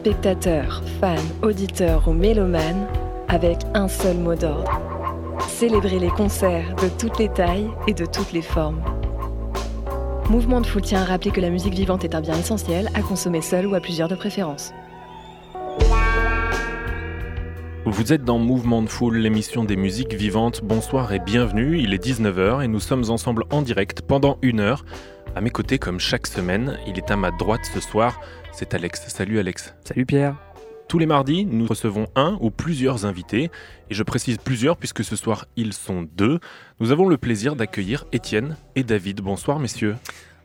spectateurs, fans, auditeurs ou mélomanes avec un seul mot d'ordre. Célébrer les concerts de toutes les tailles et de toutes les formes. Mouvement de Foule tient à rappeler que la musique vivante est un bien essentiel à consommer seul ou à plusieurs de préférence. Vous êtes dans Mouvement de Foule, l'émission des musiques vivantes. Bonsoir et bienvenue, il est 19h et nous sommes ensemble en direct pendant une heure. À mes côtés, comme chaque semaine, il est à ma droite ce soir, c'est Alex. Salut Alex. Salut Pierre. Tous les mardis, nous recevons un ou plusieurs invités, et je précise plusieurs puisque ce soir ils sont deux. Nous avons le plaisir d'accueillir Étienne et David. Bonsoir messieurs.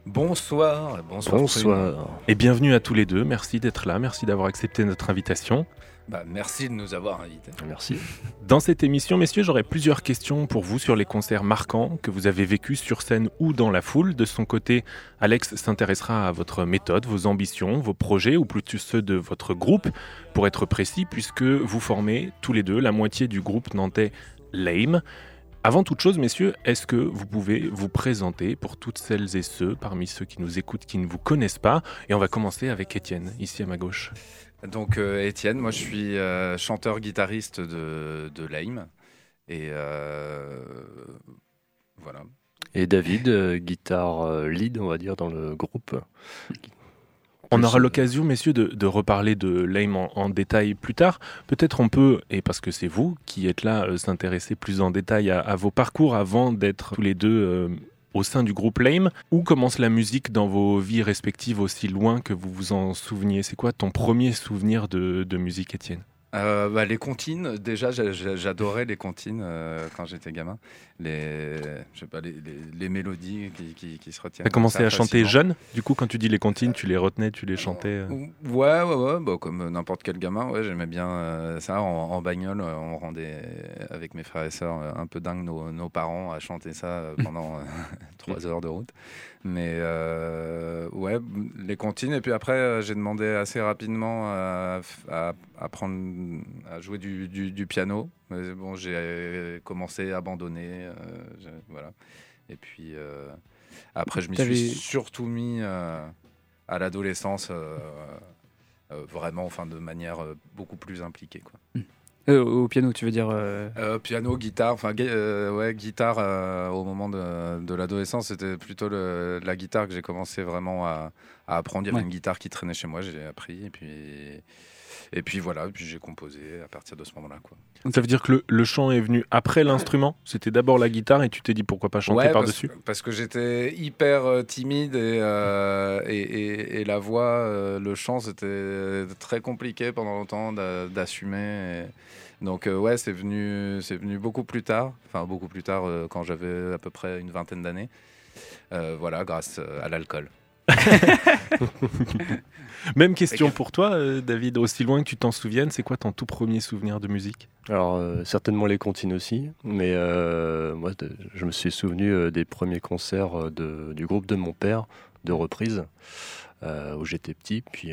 Bonsoir, bonsoir. Bonsoir. Et bienvenue à tous les deux, merci d'être là, merci d'avoir accepté notre invitation. Bah, merci de nous avoir invités. Merci. Dans cette émission, messieurs, j'aurais plusieurs questions pour vous sur les concerts marquants que vous avez vécus sur scène ou dans la foule. De son côté, Alex s'intéressera à votre méthode, vos ambitions, vos projets, ou plutôt ceux de votre groupe, pour être précis, puisque vous formez tous les deux la moitié du groupe nantais Lame. Avant toute chose, messieurs, est-ce que vous pouvez vous présenter pour toutes celles et ceux parmi ceux qui nous écoutent qui ne vous connaissent pas? Et on va commencer avec Étienne, ici à ma gauche. Donc euh, Étienne, moi je suis euh, chanteur-guitariste de, de Lame. Et euh, voilà. Et David, euh, guitare euh, lead, on va dire, dans le groupe. On aura l'occasion, messieurs, de, de reparler de Lame en, en détail plus tard. Peut-être on peut, et parce que c'est vous qui êtes là, euh, s'intéresser plus en détail à, à vos parcours avant d'être tous les deux euh, au sein du groupe Lame. Où commence la musique dans vos vies respectives aussi loin que vous vous en souveniez? C'est quoi ton premier souvenir de, de musique, Étienne? Euh, bah, les comptines, déjà j'a- j'a- j'adorais les comptines euh, quand j'étais gamin. Les, je sais pas, les, les- les mélodies qui, qui- qui se retiennent. T'as comme commencé à chanter jeune Du coup, quand tu dis les comptines, tu les retenais, tu les chantais euh Ouais, ouais, ouais, bah, comme n'importe quel gamin, ouais, j'aimais bien ça. En, en bagnole, on rendait avec mes frères et sœurs un peu dingue nos, nos parents à chanter ça pendant trois heures de route. Mais euh, ouais, les comptines. Et puis après, euh, j'ai demandé assez rapidement à, à apprendre à jouer du, du- du piano. Mais bon, j'ai commencé à abandonner. euh, voilà. Et puis euh, après, je m'y suis surtout mis à l'adolescence. vraiment, enfin, de manière beaucoup plus impliquée. Quoi. Euh, au piano, tu veux dire euh, Euh, piano, guitare, enfin, ouais, guitare au moment de, de l'adolescence, c'était plutôt le- la guitare que j'ai commencé vraiment à, à apprendre. Il y avait Ouais. une guitare qui traînait chez moi, j'ai appris, et puis, et puis voilà, puis j'ai composé à partir de ce moment-là. Quoi. Ça veut dire que le, le chant est venu après l'instrument? C'était d'abord la guitare et tu t'es dit pourquoi pas chanter Ouais, par-dessus? parce que j'étais hyper euh, timide et, euh, et, et- et la voix, euh, le chant, c'était très compliqué pendant longtemps d'a- d'assumer. Donc euh, ouais, c'est venu, c'est venu beaucoup plus tard, enfin beaucoup plus tard euh, quand j'avais à peu près une vingtaine d'années. Euh, voilà, grâce à l'alcool. Même question pour toi, euh, David, aussi loin que tu t'en souviennes, c'est quoi ton tout premier souvenir de musique? Alors, euh, certainement les comptines aussi, mais euh, moi, je me suis souvenu des premiers concerts de- du groupe de mon père, de reprise, où j'étais petit, puis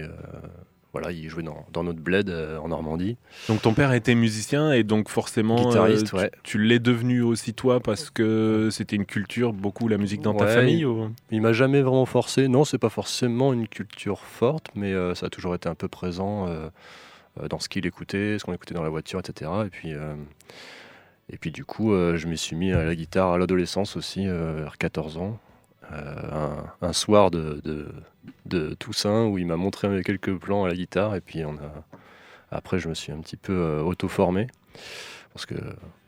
voilà, il jouait dans, dans notre bled euh, en Normandie. Donc ton père était musicien et donc forcément Guitariste, tu, ouais. tu l'es devenu aussi toi parce que c'était une culture, beaucoup la musique dans ta famille ou- Il m'a jamais vraiment forcé. Non, c'est pas forcément une culture forte, mais euh, ça a toujours été un peu présent euh, euh, dans ce qu'il écoutait, ce qu'on écoutait dans la voiture, etc. Et puis, euh, et puis du coup, euh, je me suis mis à la guitare à l'adolescence aussi, euh, vers 14 ans. Euh, un, un soir de, de, de Toussaint où il m'a montré quelques plans à la guitare et puis on a après je me suis un petit peu euh, auto-formé parce que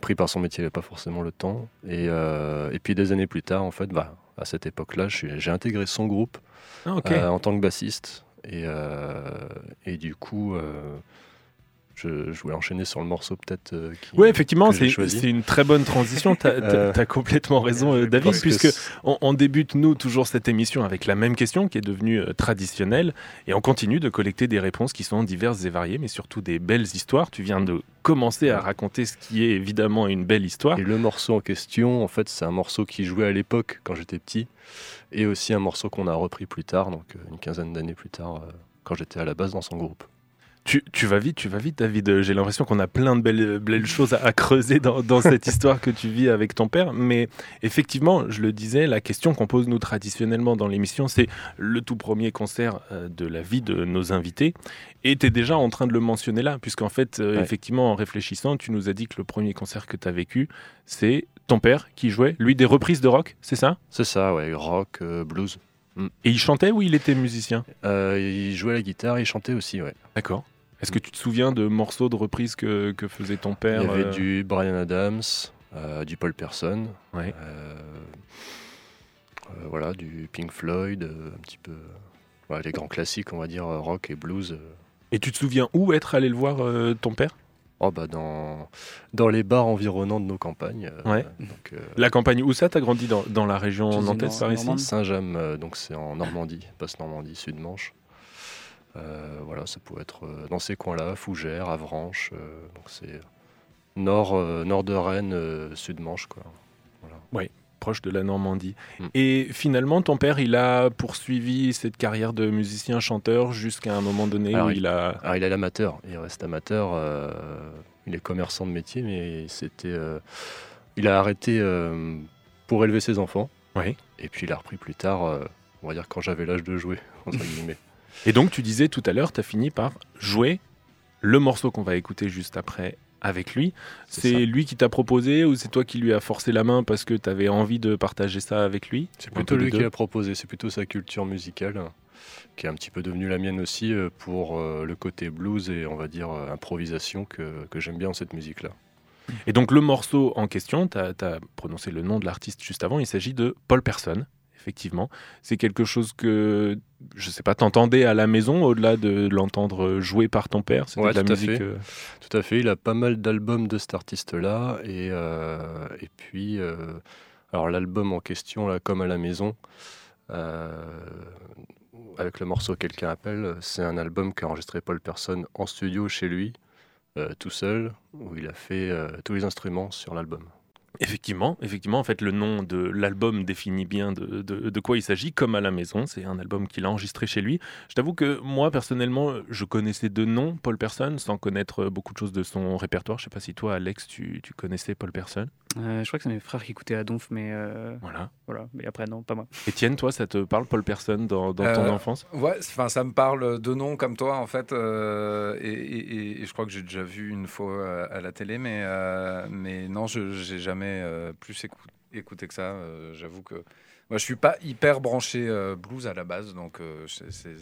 pris par son métier, il n'avait pas forcément le temps. Et, euh, et puis des années plus tard, en fait, bah, à cette époque-là, je suis- j'ai intégré son groupe Ah, euh, en tant que bassiste. Et, euh, et du coup, je, je voulais enchaîner sur le morceau peut-être. euh, Oui, effectivement, que j'ai c'est une très bonne transition. Tu as, Euh, complètement raison, euh, David, puisque on, on débute, nous, toujours cette émission avec la même question qui est devenue euh, traditionnelle et on continue de collecter des réponses qui sont diverses et variées, mais surtout des belles histoires. Tu viens de commencer à raconter ce qui est évidemment une belle histoire. Et le morceau en question, en fait, c'est un morceau qui jouait à l'époque quand j'étais petit, et aussi un morceau qu'on a repris plus tard, donc euh, une quinzaine d'années plus tard, euh, quand j'étais à la base dans son groupe. Tu, tu vas vite, tu vas vite, David. J'ai l'impression qu'on a plein de belles, belles choses à, à creuser dans, dans cette histoire que tu vis avec ton père. Mais effectivement, je le disais, la question qu'on pose nous traditionnellement dans l'émission, c'est le tout premier concert euh, de la vie de nos invités. Et tu es déjà en train de le mentionner là, puisqu'en fait, euh, Ouais. effectivement, en réfléchissant, tu nous as dit que le premier concert que tu as vécu, c'est ton père qui jouait, lui, des reprises de rock, c'est ça? C'est ça, ouais, rock, euh, blues. Et il chantait ou il était musicien? Euh, il jouait la guitare, il chantait aussi, ouais. D'accord. Est-ce que tu te souviens de morceaux de reprises que, que faisait ton père il y avait euh, du Brian Adams, euh, du Paul Person, Ouais. euh, euh, voilà, du Pink Floyd, euh, un petit peu. les grands classiques, on va dire, rock et blues. Et tu te souviens où être allé le voir euh, ton père? Oh, bah, dans, dans les bars environnants de nos campagnes. Ouais. donc, La campagne où ça T'as grandi dans, dans la région nantaise par ici? Normandie. Saint-James, donc c'est en Normandie, Basse-Normandie, Sud-Manche. Euh, voilà, ça pouvait être euh, dans ces coins-là, Fougères, Avranches, euh, donc c'est nord, nord de Rennes, euh, Sud-Manche, quoi. Voilà. proche de la Normandie. Mm. Et finalement, ton père, il a poursuivi cette carrière de musicien-chanteur jusqu'à un moment donné Alors, où il- il a... Alors, il est amateur, il reste amateur, euh, il est commerçant de métier, mais c'était, euh, il a arrêté euh, pour élever ses enfants. Oui. Et puis il a repris plus tard, on va dire quand j'avais l'âge de jouer, entre guillemets. Et donc, tu disais tout à l'heure, tu as fini par jouer le morceau qu'on va écouter juste après avec lui. C'est lui qui t'a proposé ou c'est toi qui lui as forcé la main parce que tu avais envie de partager ça avec lui? C'est plutôt lui qui l'a proposé, c'est plutôt sa culture musicale qui est un petit peu devenue la mienne aussi euh, pour euh, le côté blues et on va dire euh, improvisation que, que j'aime bien dans cette musique-là. Et donc le morceau en question, tu as, prononcé le nom de l'artiste juste avant, il s'agit de Paul Person, effectivement. C'est quelque chose que, je sais pas, t'entendais à la maison, au-delà de l'entendre jouer par ton père? C'était Ouais, de la tout à musique fait. euh, Tout à fait, il a pas mal d'albums de cet artiste-là et, euh, et puis euh, alors l'album en question, là, comme à la maison, avec le morceau Quelqu'un appelle, c'est un album qu'a enregistré Paul Person en studio chez lui, tout seul, où il a fait tous les instruments sur l'album. Effectivement, effectivement, en fait, le nom de l'album définit bien de, quoi il s'agit, comme à la maison. C'est un album qu'il a enregistré chez lui. Je t'avoue que moi, personnellement, je connaissais de nom Paul Person, sans connaître beaucoup de choses de son répertoire. Je sais pas si toi, Alex, tu, tu connaissais Paul Person. Euh, je crois que c'est mes frères qui écoutaient à Donf, mais euh, Voilà. voilà. Mais après, non, pas moi. Étienne, toi, ça te parle Paul Person dans, dans ton Euh, enfance? Ouais, enfin, ça me parle de nom comme toi, en fait. euh, et, et- et je crois que j'ai déjà vu une fois à la télé, mais, euh, mais non, je j'ai jamais euh, plus écou- écouté que ça. euh, J'avoue que moi, je suis pas hyper branché euh, blues à la base, donc euh, c'est- c'est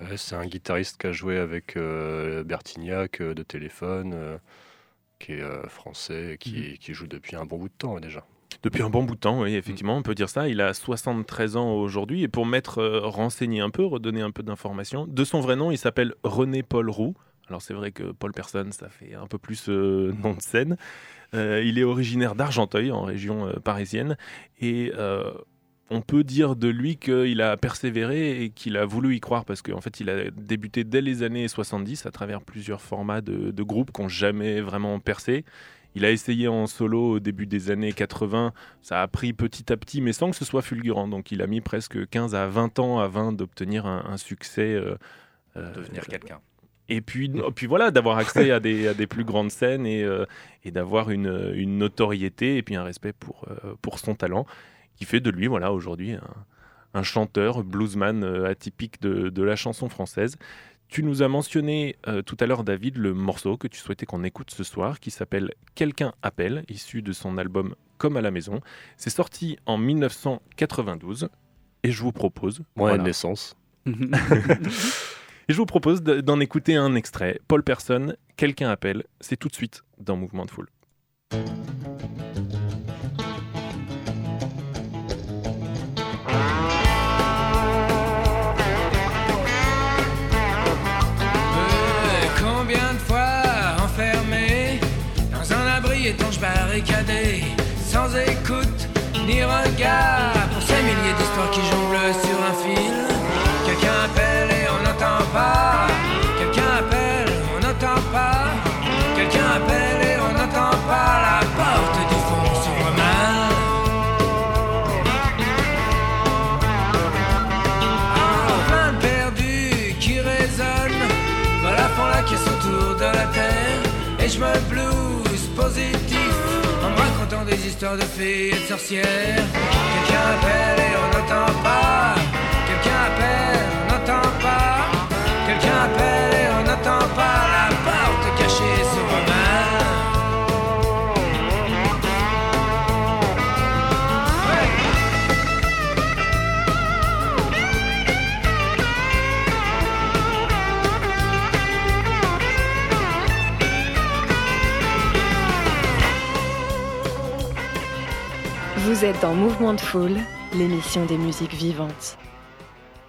Ouais, c'est un guitariste qui a joué avec euh, Bertignac euh, de Téléphone, euh, qui est euh, français, et qui, qui joue depuis un bon bout de temps déjà. Depuis un bon bout de temps, oui, effectivement, on peut dire ça. Il a 73 ans aujourd'hui. Et pour m'être euh, renseigné un peu, redonner un peu d'informations, de son vrai nom, il s'appelle René Paul Roux. Alors c'est vrai que Paul Person, ça fait un peu plus euh, nom de scène. Euh, il est originaire d'Argenteuil, en région parisienne. Et on peut dire de lui qu'il a persévéré et qu'il a voulu y croire parce qu'en fait, il a débuté dès les années 70 à travers plusieurs formats de, de groupes qui n'ont jamais vraiment percé. Il a essayé en solo au début des années 80, ça a pris petit à petit, mais sans que ce soit fulgurant. Donc il a mis presque 15 à 20 ans avant d'obtenir un, un succès. euh, euh, devenir quelqu'un. et puis, puis voilà, d'avoir accès à des, à des plus grandes scènes et, euh, et d'avoir une, une notoriété et puis un respect pour, pour son talent, qui fait de lui, voilà, aujourd'hui, un, un chanteur, bluesman euh, atypique de, de la chanson française. Tu nous as mentionné euh, tout à l'heure, David, le morceau que tu souhaitais qu'on écoute ce soir, qui s'appelle Quelqu'un appelle, issu de son album Comme à la maison. C'est sorti en 1992 et je vous propose, Moyen voilà, naissance. et je vous propose de- d'en écouter un extrait. Paul Person, Quelqu'un appelle, c'est tout de suite dans Mouvement de Foule. Ni regard pour ces milliers d'histoires qui jonglent sur un fil. Quelqu'un appelle et on n'entend pas. Quelqu'un appelle, on n'entend pas. Quelqu'un appelle et on n'entend pas. La porte du fond s'ouvre mal. Ah, plein de perdus qui résonnent. Voilà font la caisse autour de la terre. Et je me positif en me racontant des histoires de fées et de sorcières. Quelqu'un appelle et on n'entend pas. Quelqu'un appelle, on n'entend pas. Quelqu'un appelle et on n'entend pas. La Vous êtes dans Mouvement de Foule, l'émission des musiques vivantes.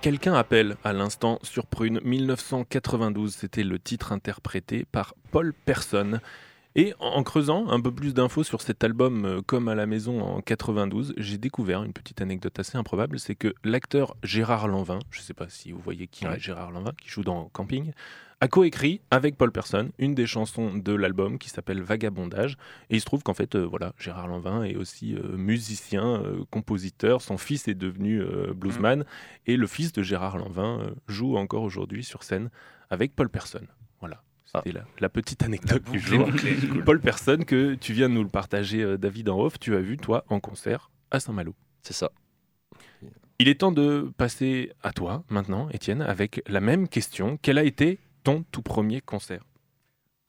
Quelqu'un appelle à l'instant sur Prune 1992, c'était le titre interprété par Paul Person. Et en creusant un peu plus d'infos sur cet album euh, comme à la maison en 92, j'ai découvert une petite anecdote assez improbable, c'est que l'acteur Gérard Lanvin, je ne sais pas si vous voyez qui est Gérard Lanvin, qui joue dans Camping, a coécrit avec Paul Person une des chansons de l'album qui s'appelle Vagabondage. Et il se trouve qu'en fait, euh, voilà, Gérard Lanvin est aussi euh, musicien, euh, compositeur. Son fils est devenu bluesman. Et le fils de Gérard Lanvin joue encore aujourd'hui sur scène avec Paul Person. Voilà. C'était la, la petite anecdote du jour. Paul Person, que tu viens de nous le partager, David en off, tu as vu, toi, en concert à Saint-Malo. C'est ça. Il est temps de passer à toi maintenant, Étienne, avec la même question. Quel a été ton tout premier concert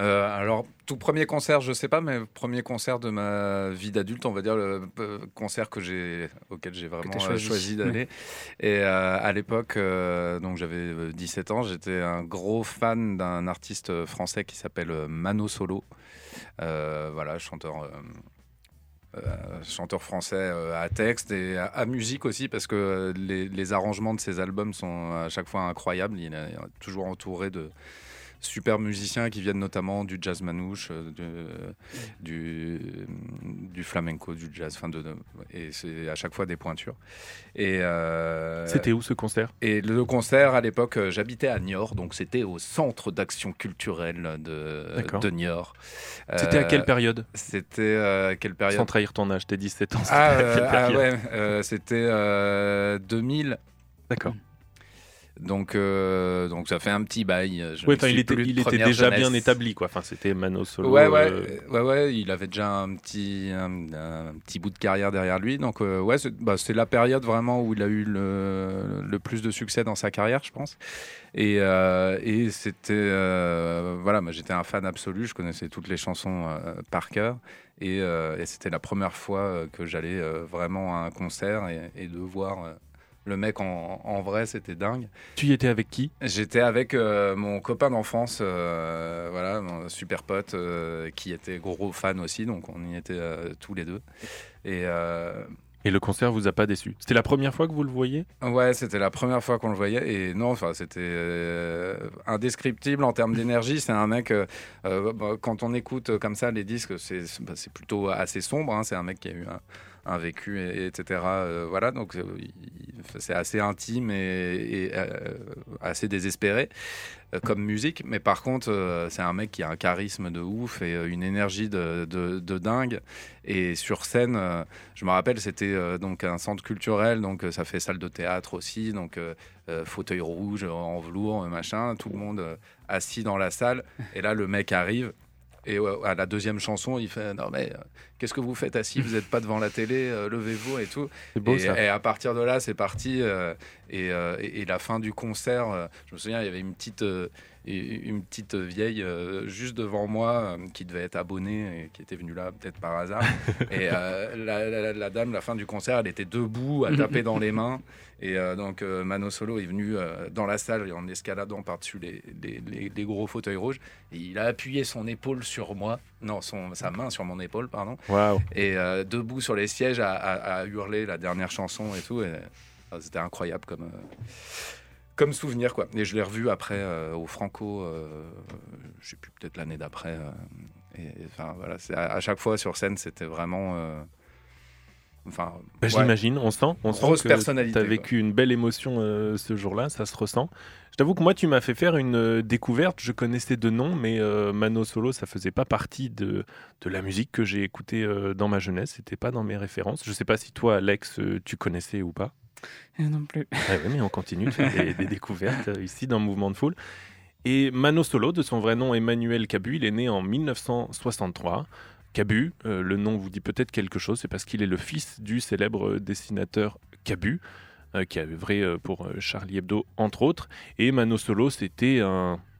Euh, alors, tout premier concert, je sais pas, mais premier concert de ma vie d'adulte, on va dire le euh, concert que j'ai, auquel j'ai vraiment euh, choisi. choisi, d'aller. Et euh, à l'époque, euh, donc j'avais euh, 17 ans, j'étais un gros fan d'un artiste français qui s'appelle Mano Solo. Euh, voilà, chanteur. Euh, chanteur français euh, à texte et à, à musique aussi parce que euh, les, les arrangements de ses albums sont à chaque fois incroyables. Il est toujours entouré de super musiciens qui viennent notamment du jazz manouche, euh, de- du, du flamenco, du jazz, de, de- et c'est à chaque fois des pointures. Et euh, C'était où ce concert? et le concert, à l'époque, euh, j'habitais à Niort, donc c'était au centre d'action culturelle de, de Niort. C'était à Euh, quelle période? C'était euh, quelle période? Sans trahir ton âge, t'es 17 ans. ah, euh, ah ouais, euh, c'était euh, 2000. D'accord. Donc, euh, donc ça fait un petit bail. Je il était, il déjà jeunesse. bien établi, quoi. Enfin, c'était Mano Solo. Ouais, ouais, euh, ouais, ouais, il avait déjà un petit, un, un petit bout de carrière derrière lui. Donc, euh, ouais, c'est bah, c'est la période vraiment où il a eu le, le plus de succès dans sa carrière, je pense. Et, et c'était, voilà, moi j'étais un fan absolu, je connaissais toutes les chansons par cœur. Et, et c'était la première fois que j'allais vraiment à un concert et, et de voir le mec en, en vrai, c'était dingue. Tu y étais avec qui? J'étais avec euh, mon copain d'enfance, euh, voilà, mon super pote, euh, qui était gros fan aussi, donc on y était tous les deux. Et Et le concert vous a pas déçu? C'était la première fois que vous le voyez? Ouais, c'était la première fois qu'on le voyait, et non, enfin, c'était euh, indescriptible en termes d'énergie. C'est un mec, euh, bah, quand on écoute comme ça les disques, c'est bah, plutôt assez sombre. hein. c'est un mec qui a eu un, un vécu, et, etc. euh, voilà, donc euh, c'est assez intime et, euh, assez désespéré comme musique. Mais par contre, c'est un mec qui a un charisme de ouf et une énergie de, de- dingue. Et sur scène, je me rappelle, c'était donc un centre culturel, donc ça fait salle de théâtre aussi, donc fauteuil rouge en velours, machin, tout le monde assis dans la salle. Et là, le mec arrive. Et ouais, à la deuxième chanson, il fait Non, mais euh, qu'est-ce que vous faites assis? Vous n'êtes pas devant la télé, euh, levez-vous et tout. C'est beau et, ça. et à partir de là, c'est parti. euh, et, euh, et- et la fin du concert, je me souviens, il y avait une petite, une petite vieille juste devant moi qui devait être abonnée et qui était venue là peut-être par hasard. et la, la- la dame, la fin du concert, elle était debout à taper dans les mains. Et euh, donc euh, Mano Solo est venu euh, dans la salle en escaladant par-dessus les, les- les- les gros fauteuils rouges. Et il a appuyé son épaule sur moi, non, son, sa main sur mon épaule, pardon Waouh. et debout sur les sièges à, à- à hurler la dernière chanson et tout. Et, c'était incroyable comme, comme souvenir. Quoi. Et je l'ai revu après euh, au Franco, euh, je sais plus, peut-être l'année d'après. euh, et et, enfin, voilà, à chaque fois sur scène, c'était vraiment. Enfin, Bah, ouais. J'imagine, on sent, on sent que personnalité, tu as quoi. vécu une belle émotion euh, ce jour-là, ça se ressent. Je t'avoue que moi, tu m'as fait faire une euh, découverte. Je connaissais de nom, mais euh, Mano Solo, ça faisait pas partie de, de la musique que j'ai écoutée euh, dans ma jeunesse. C'était pas dans mes références. Je sais pas si toi, Alex, tu connaissais ou pas. Non plus. Ah ouais, mais on continue de faire des, des découvertes ici dans Mouvement de Foule. Et Mano Solo, de son vrai nom Emmanuel Cabu, il est né en 1963. Cabu, euh, le nom vous dit peut-être quelque chose, c'est parce qu'il est le fils du célèbre dessinateur Cabu, euh, qui a œuvré euh, pour euh, Charlie Hebdo, entre autres. Et Mano Solo, c'était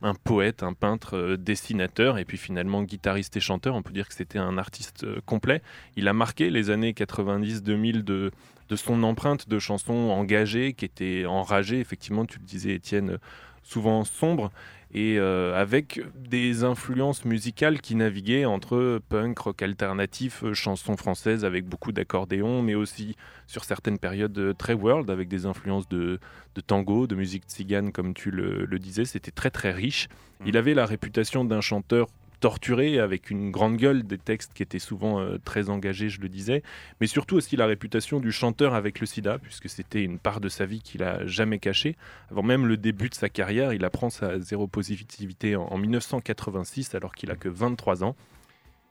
un, poète, un peintre, euh, dessinateur, et puis finalement guitariste et chanteur. On peut dire que c'était un artiste euh, complet. Il a marqué les années 90-2000 de, de son empreinte de chansons engagées, qui étaient enragées, effectivement, tu le disais, Étienne, euh, souvent sombres, et euh, avec des influences musicales qui naviguaient entre punk, rock alternatif, euh, chansons françaises avec beaucoup d'accordéon, mais aussi sur certaines périodes euh, très world, avec des influences de, de tango, de musique tzigane, comme tu le, le disais. C'était très très riche. Il avait la réputation d'un chanteur torturé, avec une grande gueule, des textes qui étaient souvent euh, très engagés, je le disais, mais surtout aussi la réputation du chanteur avec le sida, puisque c'était une part de sa vie qu'il a jamais cachée. Avant même le début de sa carrière, il apprend sa zéro positivité en, en 1986, alors qu'il a que 23 ans.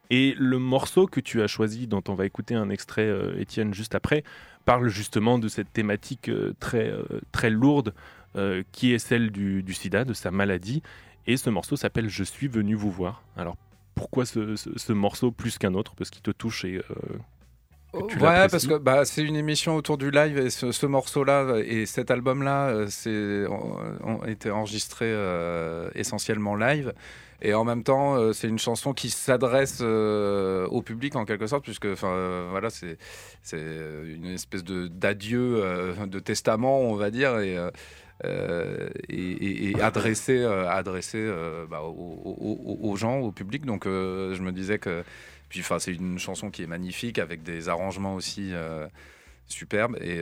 Et le morceau que tu as choisi, dont on va écouter un extrait, euh, Étienne, juste après, parle justement de cette thématique euh, très, très lourde qui est celle du sida, de sa maladie. Et ce morceau s'appelle Je suis venu vous voir. Alors pourquoi ce, ce- ce morceau plus qu'un autre? Parce qu'il te touche et. euh, ouais, parce que bah, c'est une émission autour du live et ce, ce morceau-là et cet album-là, euh, c'est ont, été enregistrés euh, essentiellement live. Et en même temps, euh, c'est une chanson qui s'adresse euh, au public en quelque sorte, puisque voilà, c'est c'est une espèce de d'adieu, de testament, on va dire, et euh, et, et- et euh, euh, bah, aux, gens, au public. Donc je me disais que puis c'est une chanson qui est magnifique avec des arrangements aussi superbes et,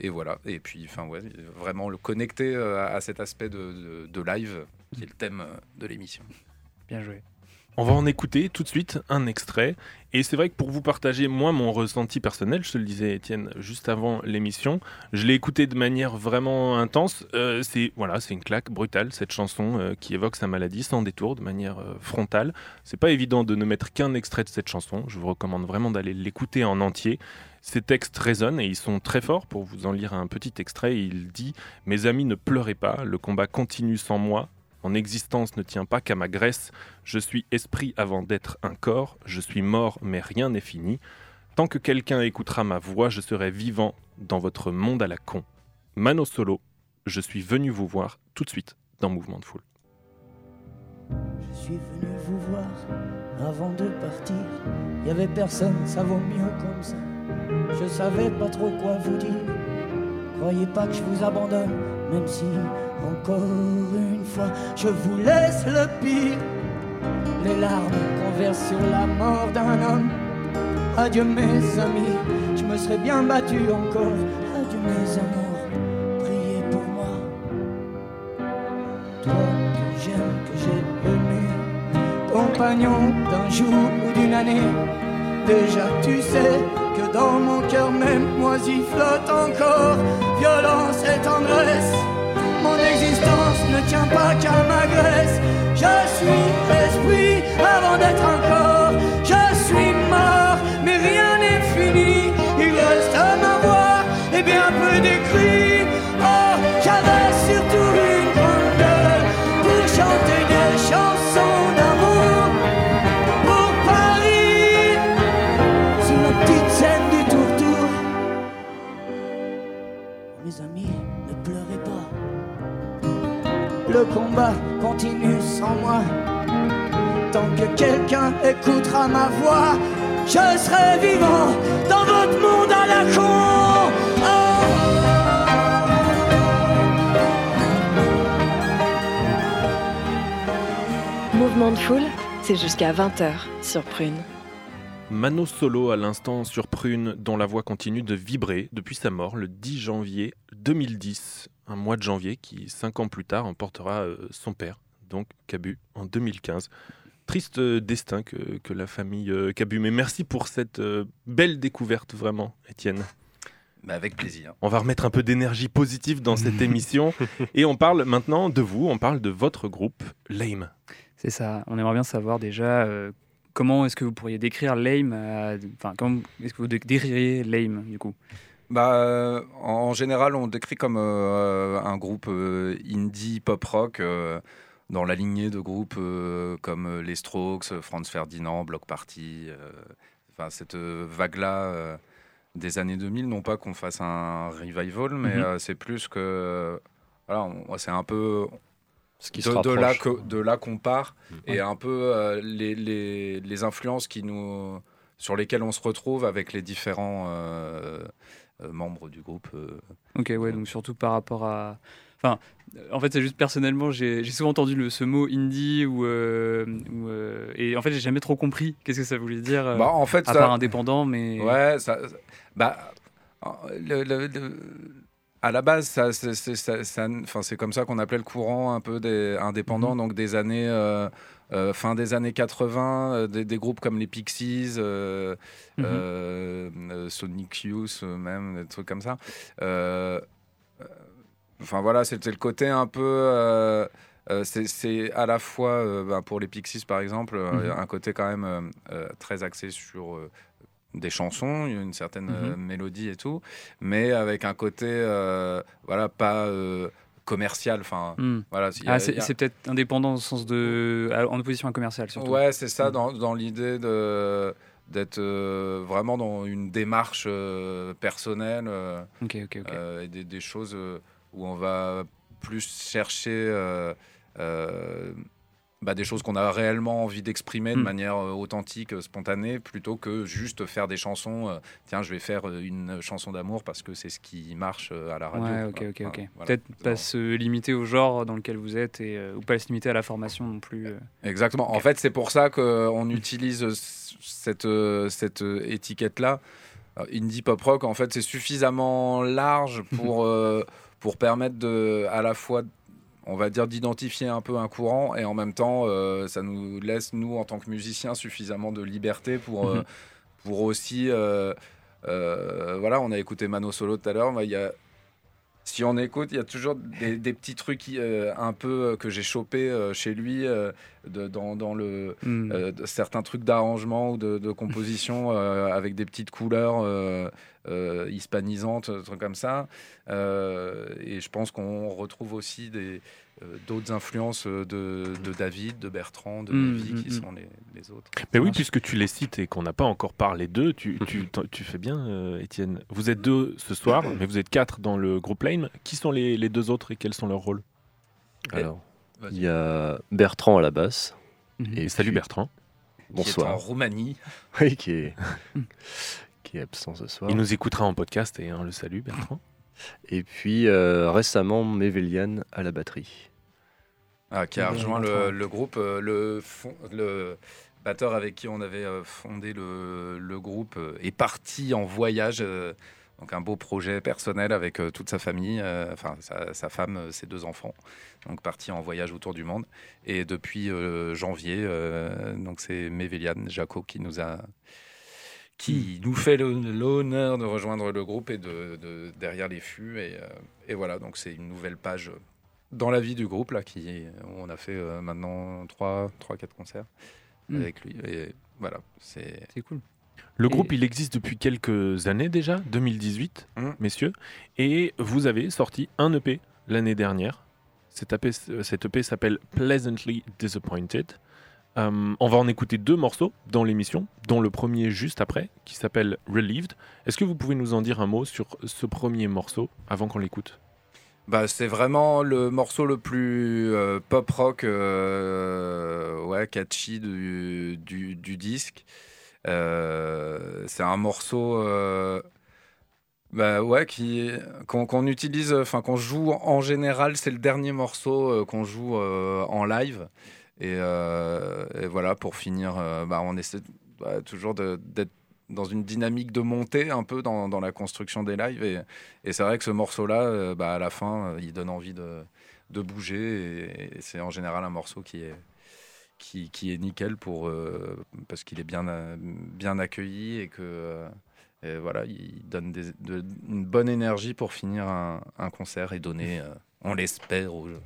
et voilà. Et puis ouais, vraiment le connecter à cet aspect de, live qui est le thème de l'émission. Bien joué. On va en écouter tout de suite un extrait. Et c'est vrai que pour vous partager, moi, mon ressenti personnel, je te le disais, Étienne, juste avant l'émission, je l'ai écouté de manière vraiment intense. Euh, c'est voilà, c'est une claque brutale, cette chanson euh, qui évoque sa maladie sans détour, de manière euh, frontale. C'est pas évident de ne mettre qu'un extrait de cette chanson. Je vous recommande vraiment d'aller l'écouter en entier. Ces textes résonnent et ils sont très forts. Pour vous en lire un petit extrait, il dit Mes amis, ne pleurez pas, le combat continue sans moi. Existence ne tient pas qu'à ma graisse. Je suis esprit avant d'être un corps. Je suis mort, mais rien n'est fini. Tant que quelqu'un écoutera ma voix, je serai vivant dans votre monde à la con. Mano Solo, je suis venu vous voir tout de suite dans Mouvement de Foule. Je suis venu vous voir avant de partir. Il y avait personne, ça vaut mieux comme ça. Je savais pas trop quoi vous dire. Croyez pas que je vous abandonne, même si encore une fois je vous laisse le pire. Les larmes qu'on verse sur la mort d'un homme. Adieu mes amis, je me serais bien battu encore. Adieu mes amours, priez pour moi. Toi que j'aime, que j'ai aimé, compagnon d'un jour ou d'une année. Déjà tu sais que dans mon cœur même moisi flotte encore violence et tendresse. Mon existence ne tient pas qu'à ma graisse. Je suis esprit avant d'être continue sans moi. Tant que quelqu'un écoutera ma voix, je serai vivant dans votre monde à la con. Mouvement de foule, c'est jusqu'à 20h sur Prune. Mano Solo à l'instant sur Prune, dont la voix continue de vibrer depuis sa mort le 10 janvier 2010. Un mois de janvier qui, cinq ans plus tard, emportera euh, son père, donc Cabu, en 2015. triste destin que, que la famille euh, Cabu. Mais merci pour cette euh, belle découverte, vraiment, Étienne. Bah, avec plaisir. On va remettre un peu d'énergie positive dans cette émission. Et on parle maintenant de vous, on parle de votre groupe, Lame. C'est ça. On aimerait bien savoir déjà euh, comment est-ce que vous pourriez décrire Lame. à- Enfin, comment est-ce que vous dé- décririez Lame du coup? Bah, euh, en général, on décrit comme euh, un groupe euh, indie pop rock euh, dans la lignée de groupes euh, comme euh, les Strokes, Franz Ferdinand, Block Party. euh, Enfin, cette euh, vague-là euh, des années 2000, non pas qu'on fasse un revival, mais Mhm. euh, c'est plus que on- c'est un peu Ce qui de, se de là que- de là qu'on part Mhm. et un peu euh, les, les, les influences qui nous sur lesquelles on se retrouve avec les différents euh, euh, membres du groupe. euh. Ok, ouais, donc surtout par rapport à. Enfin, en fait, c'est juste personnellement, j'ai j'ai souvent entendu le, ce mot indie ou. et en fait, j'ai jamais trop compris qu'est-ce que ça voulait dire. Bah, en fait, à ça- part indépendant, mais. Ouais, ça, bah, le- le- le- à la base, ça, c'est, ça- ça- enfin, c'est comme ça qu'on appelait le courant un peu des indépendants, Mhm. donc des années, euh, euh, fin des années 80, euh, des, des groupes comme les Pixies, euh, Sonic Youth, même, des trucs comme ça. Enfin voilà, c'était le côté un peu. c'est- c'est à la fois ben, pour les Pixies par exemple Mhm. un côté quand même très axé sur des chansons, une certaine euh, mélodie et tout, mais avec un côté euh, voilà pas euh, commercial. Enfin Hmm. voilà. Ah, c'est a- peut-être indépendant au sens de. en opposition à commercial, surtout. Ouais, c'est ça, Mm. dans, dans l'idée de d'être euh, vraiment dans une démarche euh, personnelle euh, Ok, ok, ok. euh, et des, des choses où on va plus chercher bah, des choses qu'on a réellement envie d'exprimer de Mm. manière euh, authentique, euh, spontanée, plutôt que juste faire des chansons. euh, Tiens, je vais faire une chanson d'amour parce que c'est ce qui marche à la radio. Ouais, ok, ok, Enfin, ok. voilà. Peut-être pas se limiter au genre dans lequel vous êtes et, ou pas se limiter à la formation non plus. Exactement. En fait, c'est pour ça qu'on utilise cette, cette étiquette-là. Indie pop rock, en fait, c'est suffisamment large pour, pour permettre de, à la fois, on va dire, d'identifier un peu un courant et en même temps, euh, ça nous laisse, nous, en tant que musiciens, suffisamment de liberté pour, euh, Mhm. pour aussi. euh, voilà, on a écouté Mano Solo tout à l'heure. Il y a si on écoute, il y a toujours des, des petits trucs euh, un peu euh, que j'ai chopé euh, chez lui euh, de- dans, dans le Hmm. de- certains trucs d'arrangement ou de, de composition avec des petites couleurs hispanisantes, trucs comme ça. Et je pense qu'on retrouve aussi des d'autres influences euh, de, de David, de Bertrand, de Mm, Lévy, mm, qui mm. sont les, les autres. Mais oui, puisque tu les cites et qu'on n'a pas encore parlé d'eux, tu, tu, t'en- tu fais bien, euh, Étienne. Vous êtes deux ce soir, mais vous êtes quatre dans le groupe Lame. Qui sont les, les deux autres et quels sont leurs rôles? Alors, Vas-y. il y a Bertrand à la basse. Mhm. Et salut Bertrand. Qui est en Bonsoir. Roumanie. Oui, qui est, qui est absent ce soir. Il nous écoutera en podcast et on le salue, Bertrand. Et puis euh, récemment, Mévéliane à la batterie. Ah, qui a rejoint le, groupe, euh, le, fond- le batteur avec qui on avait euh, fondé le, le groupe est parti en voyage. donc un beau projet personnel avec euh, toute sa famille, euh, enfin sa, sa femme, euh, ses deux enfants. Donc parti en voyage autour du monde. Et depuis euh, janvier, euh, donc c'est Mévéliane Jaco qui nous a qui nous fait l'honneur de rejoindre le groupe et de, de- derrière les fûts et, euh, et voilà donc c'est une nouvelle page dans la vie du groupe là qui on a fait euh, maintenant 3 3 4 concerts Mm. avec lui et voilà c'est C'est cool. Le Et- groupe, il existe depuis quelques années déjà, 2018, Mhm. messieurs. Et vous avez sorti un EP l'année dernière. Cet EP, euh, cet EP s'appelle Pleasantly Disappointed. Euh, on va en écouter deux morceaux dans l'émission, dont le premier juste après, qui s'appelle Relieved. Est-ce que vous pouvez nous en dire un mot sur ce premier morceau avant qu'on l'écoute? Bah, c'est vraiment le morceau le plus euh, pop rock euh, ouais catchy du, disque. C'est un morceau bah ouais qui qu'on utilise enfin qu'on joue en général. C'est le dernier morceau qu'on joue en live et, euh, et voilà pour finir euh, bah, on essaie bah, toujours d'être dans une dynamique de montée un peu dans, la construction des lives. Et, c'est vrai que ce morceau là bah, à la fin euh, il donne envie de, bouger. Et, c'est en général un morceau qui est nickel pour, euh, parce qu'il est bien, euh, bien accueilli et que euh, voilà, il donne une bonne énergie pour finir un, concert et donner, euh, on l'espère, euh,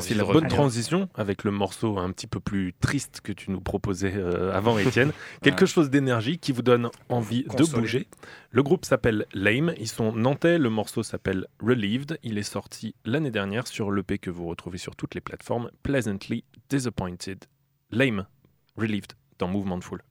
c'est la bonne transition avec le morceau un petit peu plus triste que tu nous proposais euh, avant, Étienne. Quelque Ouais. chose d'énergie qui vous donne envie de bouger. Le groupe s'appelle Lame. Ils sont nantais. Le morceau s'appelle Relieved. Il est sorti l'année dernière sur l'EP que vous retrouvez sur toutes les plateformes. Pleasantly Disappointed. Lame, Relieved dans Mouvement de Foule.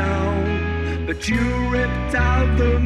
Song, but you ripped out the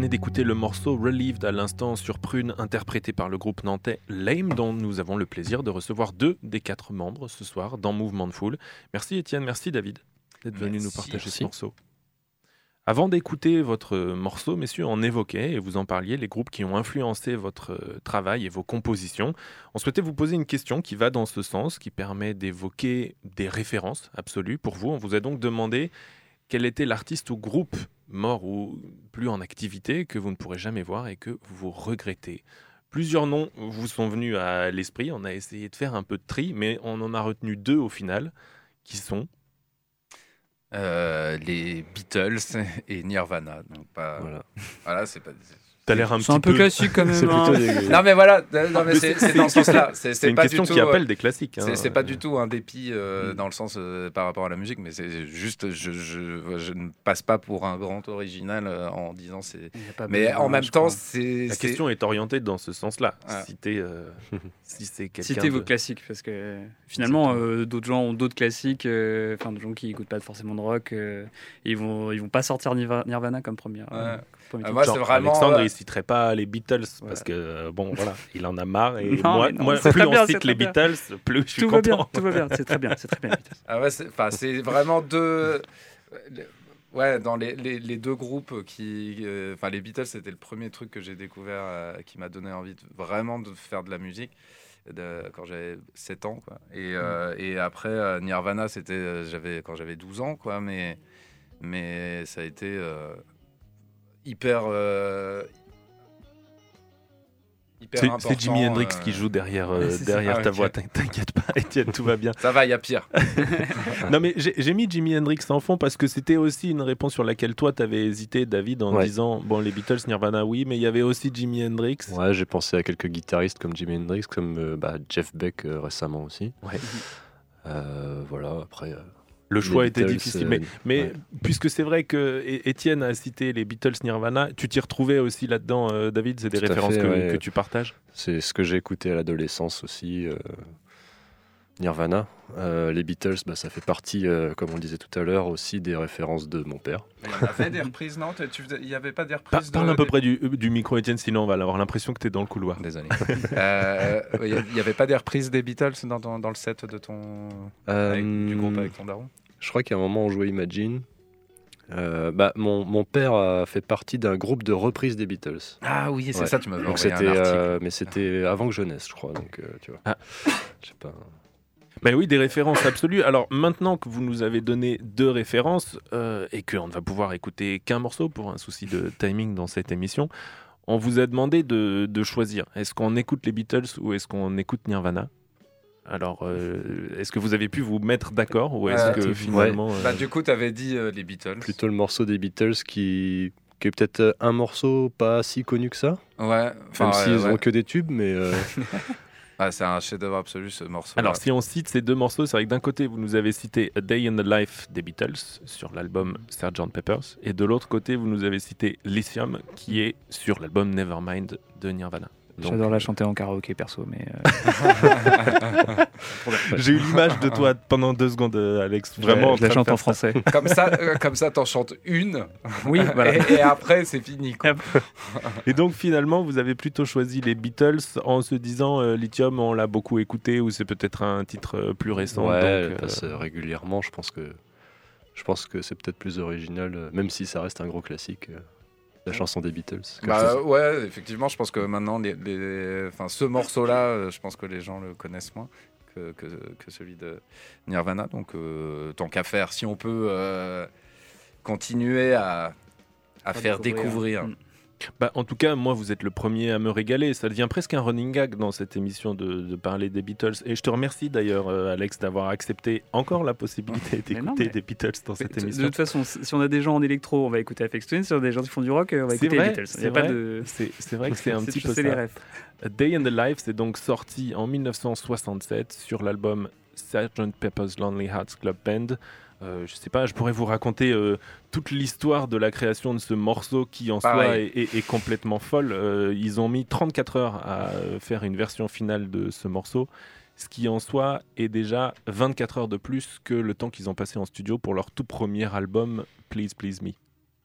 venez d'écouter le morceau Relieved à l'instant sur Prune, interprété par le groupe nantais Lame, dont nous avons le plaisir de recevoir deux des quatre membres ce soir dans Mouvement de Foule. Merci Étienne, merci David d'être venu nous partager ce morceau. Avant d'écouter votre morceau, messieurs, on évoquait et vous en parliez les groupes qui ont influencé votre euh, travail et vos compositions. On souhaitait vous poser une question qui va dans ce sens, qui permet d'évoquer des références absolues pour vous. On vous a donc demandé quel était l'artiste ou groupe mort ou plus en activité que vous ne pourrez jamais voir et que vous regrettez? Plusieurs noms vous sont venus à l'esprit. On a essayé de faire un peu de tri, mais on en a retenu deux au final, qui sont? Euh, les Beatles et Nirvana. Donc pas, Voilà. voilà, c'est pas. T'as l'air un C'est un petit peu classique quand même. C'est hein. des- Non mais voilà, non, mais Mais c'est c'est- dans ce sens-là. C'est C'est c'est une pas question du tout. qui euh, appelle des classiques. hein. C'est c'est pas du tout un dépit euh, dans le sens euh, par rapport à la musique, mais c'est juste, je, je, je ne passe pas pour un grand original euh, en disant c'est. Mais en même temps, c'est. La c'est- question est orientée dans ce sens-là. Ouais. Citer, euh, si c'est quelqu'un. Citez vos classiques parce que finalement euh, d'autres gens ont d'autres classiques, euh, enfin des gens qui écoutent pas forcément de rock, euh, ils vont ils vont pas sortir Nirva- Nirvana comme première. Ouais. Euh, moi, Genre, c'est vraiment. Alexandre euh, est citerait pas les Beatles parce que euh, bon voilà, il en a marre et Non, moi, non, plus très on bien, cite les bien. Beatles, plus je suis Tout va bien, content. tout va bien, c'est très bien, c'est très bien. Ah ouais, c'est enfin, c'est vraiment deux. Ouais, dans les, les, les deux groupes qui. euh, Enfin, les Beatles, c'était le premier truc que j'ai découvert euh, qui m'a donné envie de, vraiment de faire de la musique de- quand j'avais 7 ans. Quoi. Et, euh, et après, euh, Nirvana, c'était euh, j'avais quand j'avais 12 ans. Quoi, mais, mais ça a été euh, hyper. euh, hyper C'est Jimi Hendrix euh, qui joue derrière, euh, derrière Ah, ta voix. T'in- T'inquiète pas, Étienne, tout va bien. Ça va, il y a pire. non mais j'ai mis Jimi Hendrix en fond parce que c'était aussi une réponse sur laquelle toi t'avais hésité, David, en Ouais. disant bon les Beatles, Nirvana, oui, mais il y avait aussi Jimi Hendrix. Ouais, j'ai pensé à quelques guitaristes comme Jimi Hendrix, comme euh, bah, Jeff Beck euh, récemment aussi. Ouais. Euh, voilà, après. Le choix était Beatles, difficile, euh, mais, mais ouais. puisque c'est vrai que Étienne a cité les Beatles, Nirvana, tu t'y retrouvais aussi là-dedans, euh, David? C'est des Tout références fait, que, ouais. que tu partages? C'est ce que j'ai écouté à l'adolescence aussi. euh, Nirvana. Euh, les Beatles, bah, ça fait partie, euh, comme on le disait tout à l'heure, aussi des références de mon père. Il y avait des reprises, non? Il n'y avait pas des reprises parle de- un peu des- près du, du micro, Étienne, sinon on va avoir l'impression que tu es dans le couloir. Désolé. Il n'y avait pas des reprises des Beatles dans, dans, dans le set de ton avec- du groupe avec ton daron? Je crois qu'à un moment, on jouait Imagine. Euh, bah, mon, mon père a fait partie d'un groupe de reprises des Beatles. Ah oui, c'est ça, tu m'avais envoyé un article. euh, mais c'était avant que je naisse, je crois. Donc, euh, tu vois. Ah. Je sais pas. Ben oui, des références absolues. Alors maintenant que vous nous avez donné deux références euh, et qu'on ne va pouvoir écouter qu'un morceau pour un souci de timing dans cette émission, on vous a demandé de, de choisir. Est-ce qu'on écoute les Beatles ou est-ce qu'on écoute Nirvana? Alors, euh, est-ce que vous avez pu vous mettre d'accord ou est-ce Euh, que ouais. finalement... euh, Bah, du coup, tu avais dit euh, les Beatles. Plutôt le morceau des Beatles qui, qui est peut-être un morceau pas si connu que ça. Ouais, enfin, Même ouais, s'ils ouais. ont que des tubes, mais. euh, Ah, c'est un chef-d'œuvre absolu ce morceau. Alors, si on cite ces deux morceaux, c'est vrai que d'un côté, vous nous avez cité A Day in the Life des Beatles sur l'album Sgt. Peppers, et de l'autre côté, vous nous avez cité Lithium, qui est sur l'album Nevermind de Nirvana. Donc, J'adore la chanter en karaoké perso, mais. euh, J'ai eu l'image de toi pendant deux secondes, euh, Alex. Vraiment, je la chante en ça. français. Comme ça, euh, comme ça, t'en chantes une. Oui, voilà. Et, et après, c'est fini. quoi. Et donc, finalement, vous avez plutôt choisi les Beatles en se disant euh, Lithium, on l'a beaucoup écouté, ou c'est peut-être un titre euh, plus récent. ouais, donc, euh, passe euh, régulièrement. Je pense que. Je pense que c'est peut-être plus original, euh, même si ça reste un gros classique. La chanson des Beatles. Bah, ouais, effectivement, je pense que maintenant, les, les- enfin, ce morceau-là, euh, je pense que les gens le connaissent moins que, que, que celui de Nirvana. Donc, euh, tant qu'à faire, si on peut euh, continuer à, à faire découvrir. Mm. Bah, en tout cas, moi, vous êtes le premier à me régaler. Ça devient presque un running gag dans cette émission de, de parler des Beatles. Et je te remercie d'ailleurs, euh, Alex, d'avoir accepté encore la possibilité d'écouter mais- des Beatles dans cette émission. De toute façon, si on a des gens en électro, on va écouter Aphex Twin. Si on a des gens qui font du rock, on va écouter vrai, les Beatles. C'est vrai. de. Vrai que c'est un petit peu ça. les rêves. A Day in the Life, c'est donc sorti en 1967 sur l'album Sgt. Pepper's Lonely Hearts Club Band. Euh, je sais pas, je pourrais vous raconter euh, toute l'histoire de la création de ce morceau qui en soi est, est- est complètement folle. Euh, ils ont mis 34 heures à euh, faire une version finale de ce morceau, ce qui en soi est déjà 24 heures de plus que le temps qu'ils ont passé en studio pour leur tout premier album Please Please Me.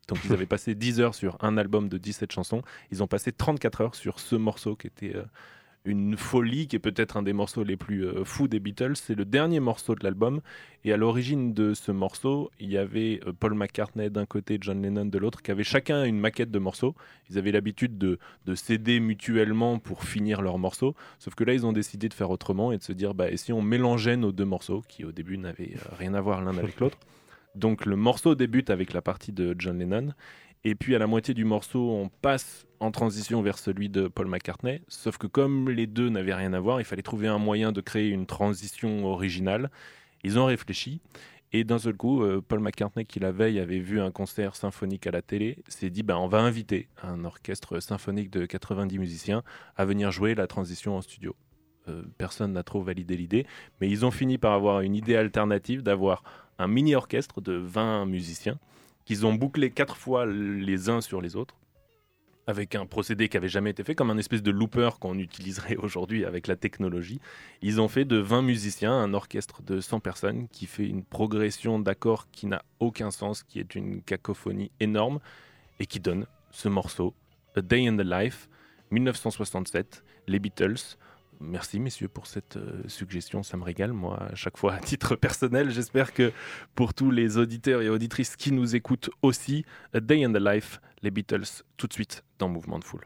Donc ils avaient passé 10 heures sur un album de 17 chansons. Ils ont passé 34 heures sur ce morceau qui était une folie, qui est peut-être un des morceaux les plus euh, fous des Beatles. C'est le dernier morceau de l'album. Et à l'origine de ce morceau, il y avait euh, Paul McCartney d'un côté, John Lennon de l'autre, qui avaient chacun une maquette de morceaux. Ils avaient l'habitude de, de s'aider mutuellement pour finir leurs morceaux. Sauf que là, ils ont décidé de faire autrement et de se dire, bah, et si on mélangeait nos deux morceaux, qui au début n'avaient euh, rien à voir l'un avec l'autre? Donc le morceau débute avec la partie de John Lennon. Et puis à la moitié du morceau, on passe en transition vers celui de Paul McCartney. Sauf que comme les deux n'avaient rien à voir, il fallait trouver un moyen de créer une transition originale. Ils ont réfléchi. Et d'un seul coup, euh, Paul McCartney, qui la veille avait vu un concert symphonique à la télé, s'est dit ben, on va inviter un orchestre symphonique de 90 musiciens à venir jouer la transition en studio. Euh, personne n'a trop validé l'idée, mais ils ont fini par avoir une idée alternative d'avoir un mini-orchestre de 20 musiciens qu'ils ont bouclé quatre fois les uns sur les autres avec un procédé qui avait jamais été fait, comme un espèce de looper qu'on utiliserait aujourd'hui avec la technologie. Ils ont fait de 20 musiciens un orchestre de 100 personnes qui fait une progression d'accords qui n'a aucun sens, qui est une cacophonie énorme et qui donne ce morceau A Day in the Life, 1967, les Beatles. Merci messieurs pour cette euh, suggestion, ça me régale moi à chaque fois à titre personnel. J'espère que pour tous les auditeurs et auditrices qui nous écoutent aussi, A Day in the Life, les Beatles tout de suite dans Mouvement de Foule.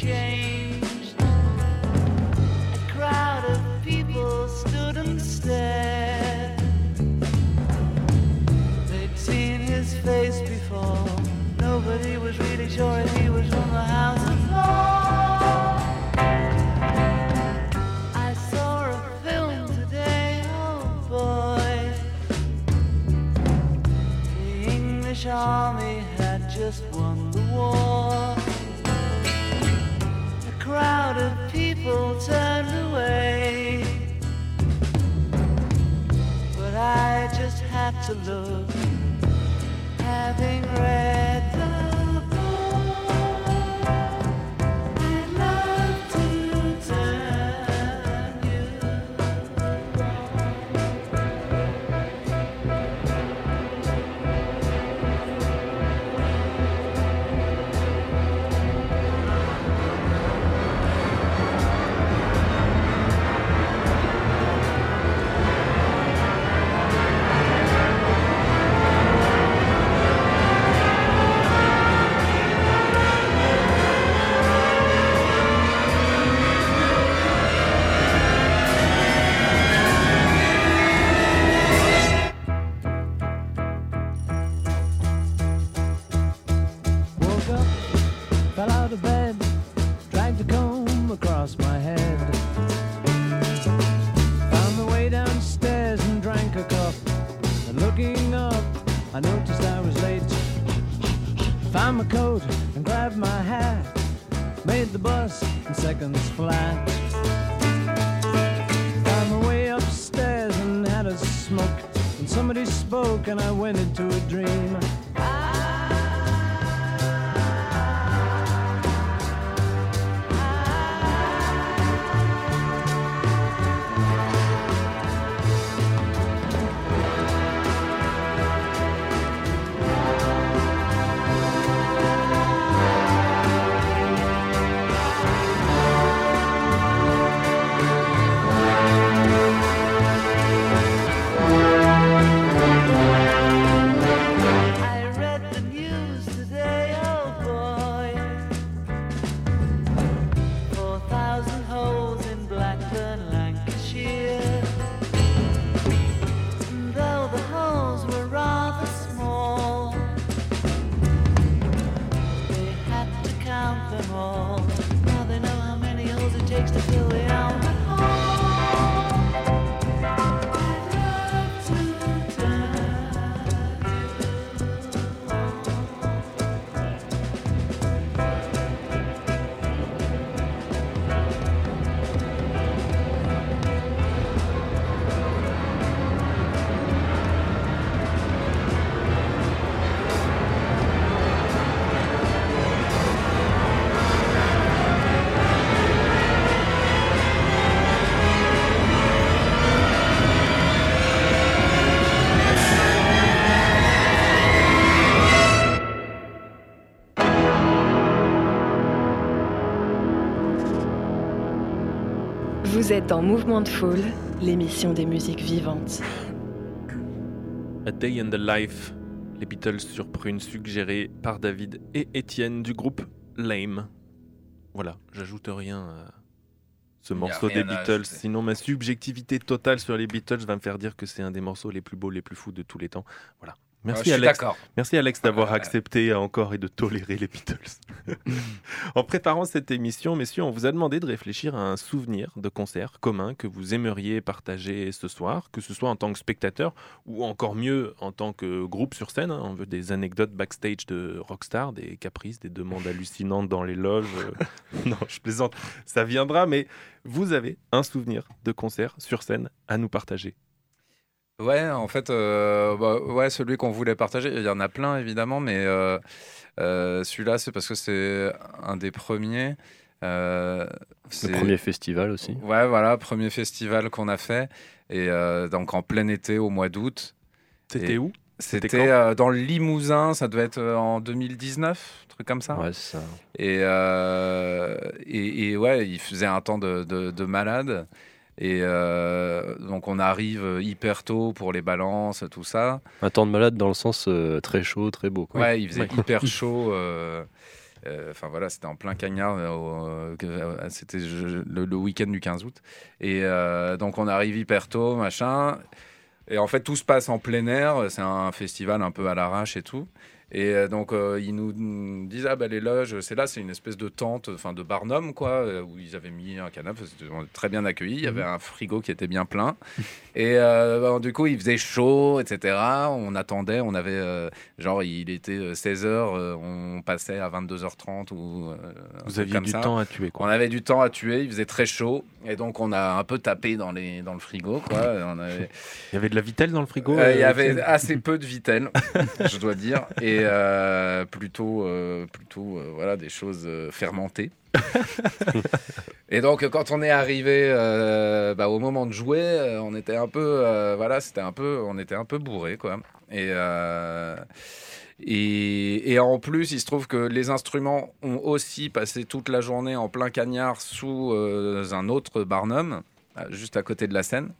Changed. A crowd of people stood and stared. They'd seen his face before. Nobody was really sure if he was from the House of Lords. I saw a film today, oh boy. The English army had just won the war. Had to look, having read in flat. Found my way upstairs and had a smoke. And somebody spoke and I went into a dream. Vous êtes dans Mouvement de Foule, l'émission des musiques vivantes. A Day in the Life, les Beatles sur Prune, suggérés par David et Étienne du groupe Lame. Voilà, j'ajoute rien à, ce morceau des Beatles. Sinon, ma subjectivité totale sur les Beatles va me faire dire que c'est un des morceaux les plus beaux, les plus fous de tous les temps. Voilà. Merci je suis Alex. Merci Alex d'avoir accepté encore et de tolérer les Beatles. en préparant cette émission, messieurs, on vous a demandé de réfléchir à un souvenir de concert commun que vous aimeriez partager ce soir, que ce soit en tant que spectateur ou encore mieux en tant que groupe sur scène. hein. On veut des anecdotes backstage de rockstar, des caprices, des demandes hallucinantes dans les loges. Non, je plaisante, ça viendra, mais vous avez un souvenir de concert sur scène à nous partager. Ouais, en fait, euh, bah, ouais, celui qu'on voulait partager, il y en a plein évidemment, mais euh, euh, celui-là, c'est parce que c'est un des premiers. euh, Le premier festival aussi. Ouais, voilà, premier festival qu'on a fait, et euh, donc en plein été au mois d'août. C'était Et où? C'était euh, dans le Limousin, ça devait être euh, en 2019, truc comme ça. Ouais, c'est ça. Et, euh, et, et ouais, il faisait un temps de, de, de malade. Et euh, donc on arrive hyper tôt pour les balances, tout ça. Un temps de malade dans le sens euh, très chaud, très beau. Quoi. Ouais, il faisait Ouais. hyper chaud. euh, euh, Enfin voilà, c'était en plein cagnard. euh, euh, euh, c'était le, le week-end du 15 août. Et euh, donc on arrive hyper tôt, machin. Et en fait, tout se passe en plein air. C'est un festival un peu à l'arrache et tout. Et euh, donc, euh, ils nous disent Ah, bah, les loges, c'est là, c'est une espèce de tente, enfin de barnum, quoi, euh, où ils avaient mis un canapé. C'était on était très bien accueillis. Il y avait un frigo qui était bien plein. Et euh, bah, du coup, il faisait chaud, etc. On attendait, on avait, euh, genre, il était 16h, on passait à 22h30 ou. Vous aviez comme du ça. temps à tuer. Quoi. On avait du temps à tuer, il faisait très chaud. Et donc, on a un peu tapé dans, les, dans le frigo, quoi. On avait. Il y avait de la vitelle dans le frigo il y avait assez peu de vitelle, je dois dire, et euh, plutôt, euh, plutôt euh, voilà, des choses fermentées. et donc, quand on est arrivé bah, au moment de jouer, on était un peu, voilà, c'était un peu, on était un peu bourré, quoi. Et et, et en plus, il se trouve que les instruments ont aussi passé toute la journée en plein cagnard sous un autre barnum, juste à côté de la scène.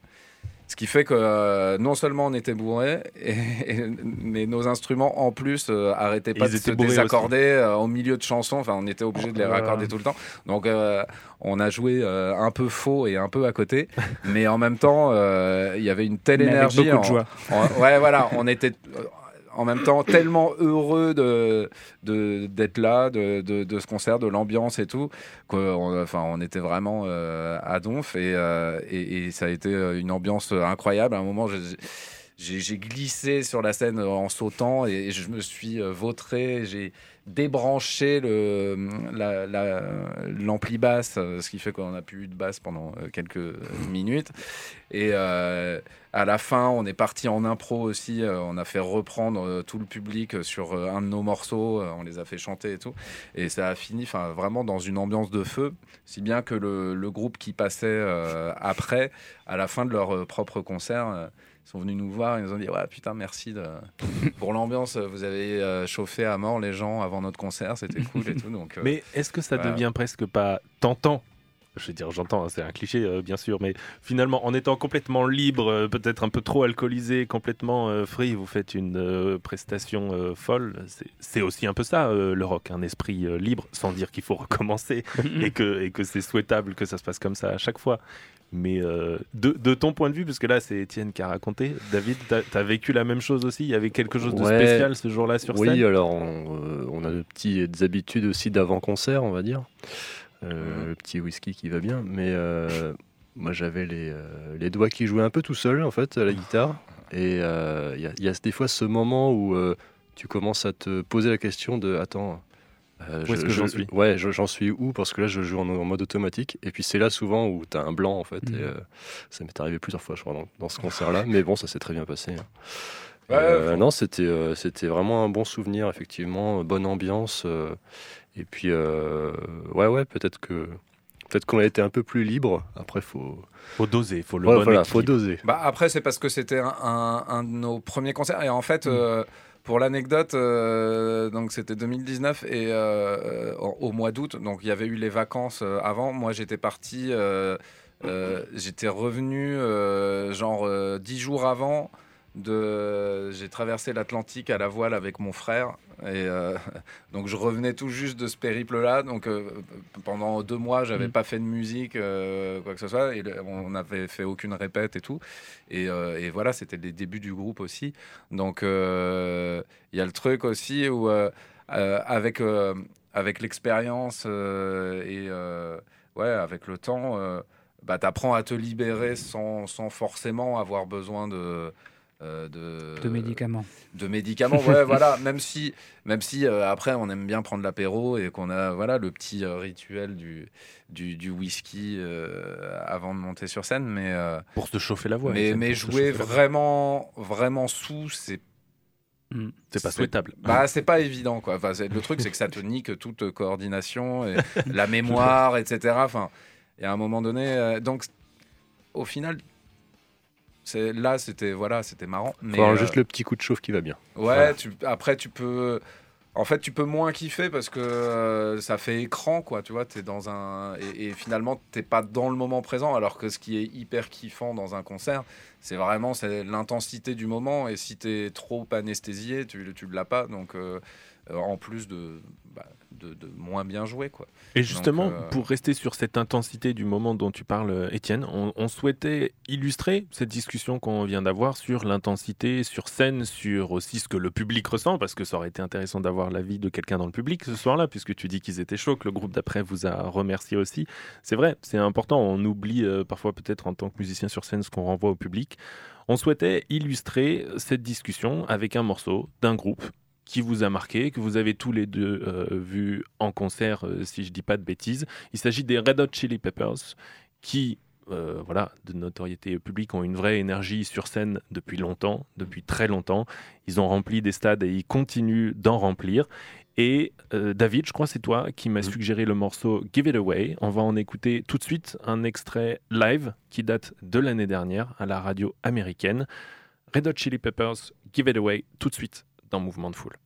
Ce qui fait que euh, non seulement on était bourrés, et- et- mais nos instruments en plus euh, arrêtaient pas Ils de se désaccorder euh, au milieu de chansons. Enfin, on était obligé de les là. raccorder tout le temps. Donc, euh, on a joué euh, un peu faux et un peu à côté, mais en même temps, euh, il y avait une telle Mais avec énergie. beaucoup de en- joie. en- ouais, voilà, on était euh, en même temps tellement heureux de d'être là, de, de, ce concert, de l'ambiance et tout, qu'on enfin, on était vraiment euh, à donf et, euh, et, et ça a été euh, une ambiance incroyable. À un moment, j'ai- glissé sur la scène en sautant et je me suis vautré. La- l'ampli basse, euh, ce qui fait qu'on n'a plus eu de basse pendant euh, quelques minutes. Et euh, à la fin, on est parti en impro aussi. on a fait reprendre tout le public sur un de nos morceaux. on les a fait chanter et tout. Et ça a fini vraiment dans une ambiance de feu. Si bien que le, groupe qui passait après, à la fin de leur propre concert, ils sont venus nous voir. Ils nous ont dit Ouais, putain, merci de... pour l'ambiance. Vous avez euh, chauffé à mort les gens avant notre concert. C'était cool et tout. Donc, euh, Mais est-ce que ça voilà. devient presque pas tentant je veux dire, j'entends, hein, c'est un cliché euh, bien sûr, mais finalement, en étant complètement libre, euh, peut-être un peu trop alcoolisé, complètement euh, free, vous faites une prestation folle. C'est- aussi un peu ça, le rock, un esprit libre, sans dire qu'il faut recommencer et que, et que c'est souhaitable que ça se passe comme ça à chaque fois. Mais euh, de, de ton point de vue, parce que là, c'est Étienne qui a raconté, David, tu as, vécu la même chose aussi? Il y avait quelque chose de Ouais. spécial ce jour-là sur oui, scène? alors on, euh, on a de petites habitudes aussi d'avant-concert, on va dire. Euh, Le petit whisky qui va bien. Mais euh, moi, j'avais les, euh, les doigts qui jouaient un peu tout seul, en fait, à la guitare. Et euh, il y, a- il y a des fois ce moment où tu commences à te poser la question de Attends. euh, Où est-ce que j'en suis Ouais, je- j'en suis où? Parce que là, je joue en, en mode automatique. Et puis, c'est là souvent où tu as un blanc, en fait. Mhm. Et, euh, ça m'est arrivé plusieurs fois, je crois, dans, dans ce concert-là. Mais bon, ça s'est très bien passé. hein. Et, Ouais, euh, faut- non, c'était c'était vraiment un bon souvenir, effectivement, bonne ambiance. Et puis, euh, ouais, ouais, peut-être que peut-être qu'on a été un peu plus libre. Après, faut faut doser, faut le Ouais, bon voilà, équilibre. faut doser. Bah après, c'est parce que c'était un, un- un de nos premiers concerts. Et en fait, euh, pour l'anecdote, euh, donc c'était 2019 et euh, au, au mois d'août, donc il y avait eu les vacances avant. Moi, j'étais parti, euh, euh, j'étais revenu euh, genre euh, dix jours avant de j'ai traversé l'Atlantique à la voile avec mon frère et euh, donc je revenais tout juste de ce périple là donc euh, pendant deux mois j'avais Mm. pas fait de musique euh, quoi que ce soit et on n'avait fait aucune répète et tout. Et, et voilà c'était les débuts du groupe aussi. Donc il y a le truc aussi où avec avec l'expérience et ouais avec le temps bah, t'apprends à te libérer sans, sans forcément avoir besoin de euh, de, De médicaments. de médicaments ouais voilà même si même si euh, après on aime bien prendre l'apéro et qu'on a voilà le petit euh, rituel du du, du whisky euh, avant de monter sur scène mais euh, Pour se chauffer la voix. mais, mais jouer vraiment vraiment sous c'est C'est pas souhaitable. bah, c'est pas évident, quoi. Enfin, le truc, c'est que ça te nique toute coordination, et la mémoire, etc. Enfin, et à un moment donné, euh, donc, au final, là, c'était voilà, c'était marrant. Mais euh, juste le petit coup de chauffe qui va bien. Ouais, Voilà. tu, après tu peux. En fait, tu peux moins kiffer parce que euh, ça fait écran, quoi. Tu vois, t'es dans un et, et finalement t'es pas dans le moment présent. Alors que ce qui est hyper kiffant dans un concert, c'est vraiment c'est l'intensité du moment. Et si t'es trop anesthésié, tu tu l'as pas. Donc euh, en plus de, bah, de de moins bien jouer, quoi. Et Donc, justement, euh, pour rester sur cette intensité du moment dont tu parles, Étienne, on, on souhaitait illustrer cette discussion qu'on vient d'avoir sur l'intensité sur scène, sur aussi ce que le public ressent, parce que ça aurait été intéressant d'avoir l'avis de quelqu'un dans le public ce soir-là, puisque tu dis qu'ils étaient chauds, que le groupe d'après vous a remercié aussi. C'est vrai, c'est important, on oublie euh, parfois peut-être en tant que musicien sur scène ce qu'on renvoie au public. On souhaitait illustrer cette discussion avec un morceau d'un groupe qui vous a marqué, que vous avez tous les deux euh, vu en concert, euh, si je dis pas de bêtises. Il s'agit des Red Hot Chili Peppers, qui, euh, voilà, de notoriété publique, ont une vraie énergie sur scène depuis longtemps, depuis très longtemps. Ils ont rempli des stades et ils continuent d'en remplir. Et euh, David, je crois que c'est toi qui m'as suggéré le morceau Give It Away. On va en écouter tout de suite un extrait live qui date de l'année dernière à la radio américaine. Red Hot Chili Peppers, Give It Away, tout de suite dans Mouvement de Foule.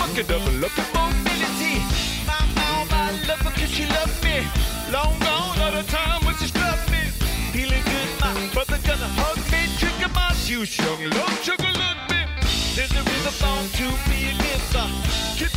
With the bucket of luck mobility. My mom, I love her cause she loved me. Long gone are the time when she struck me. Feeling good, my brother gonna hug me. Trigger my juice, young love, sugar love me. There's a rhythm born to be a giver.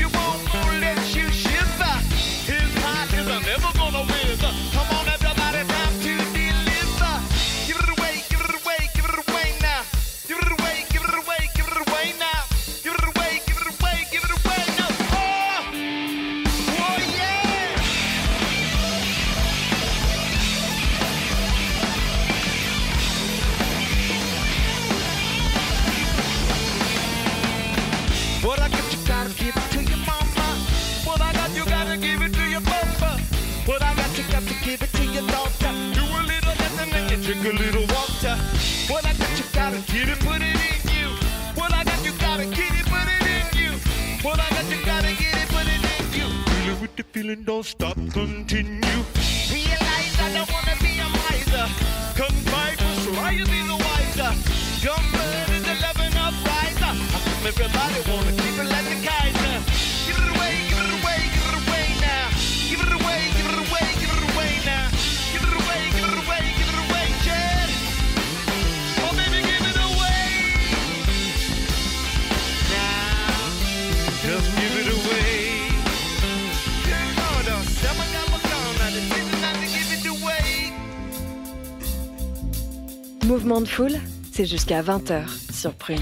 C'est jusqu'à 20h sur Prune.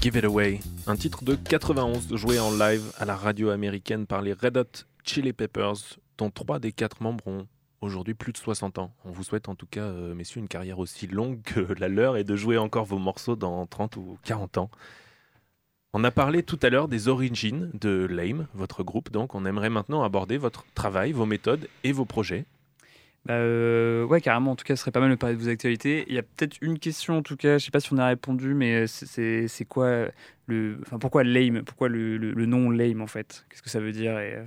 Give It Away, un titre de 91 joué en live à la radio américaine par les Red Hot Chili Peppers, dont trois des quatre membres ont aujourd'hui plus de 60 ans. On vous souhaite en tout cas, euh, messieurs, une carrière aussi longue que la leur et de jouer encore vos morceaux dans 30 ou 40 ans. On a parlé tout à l'heure des origines de Lame, votre groupe, donc on aimerait maintenant aborder votre travail, vos méthodes et vos projets. Bah, euh, ouais, carrément. En tout cas, ce serait pas mal de parler de vos actualités. Il y a peut-être une question, en tout cas, je sais pas si on a répondu, mais c'est- quoi le. Enfin, pourquoi lame? Pourquoi le, le- le nom lame, en fait? Qu'est-ce que ça veut dire et, euh,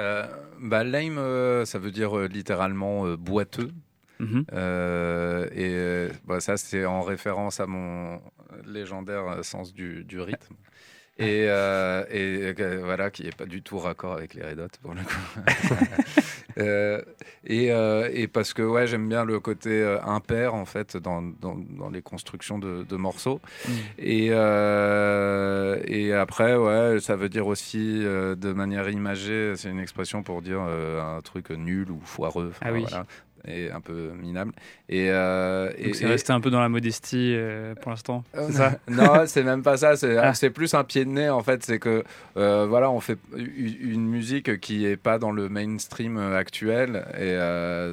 Euh, bah, lame, ça veut dire littéralement euh, boiteux. Mhm. Euh, et bah, ça, c'est en référence à mon légendaire sens du, du rythme. Et, euh, et euh, voilà, qui n'est pas du tout raccord avec les Red Hot pour le coup. Euh, et, euh, et parce que ouais, j'aime bien le côté impair en fait dans, dans, dans les constructions de, de morceaux. Mm. Et, et après, ouais, ça veut dire aussi de manière imagée, c'est une expression pour dire un truc nul ou foireux. Ah oui. voilà, et un peu minable. Et, euh, et- Donc, c'est resté un peu dans la modestie euh, pour l'instant. euh, C'est ça Non, c'est même pas ça. C'est Ah. c'est plus un pied de nez en fait. C'est que euh, voilà, on fait une musique qui est pas dans le mainstream actuel et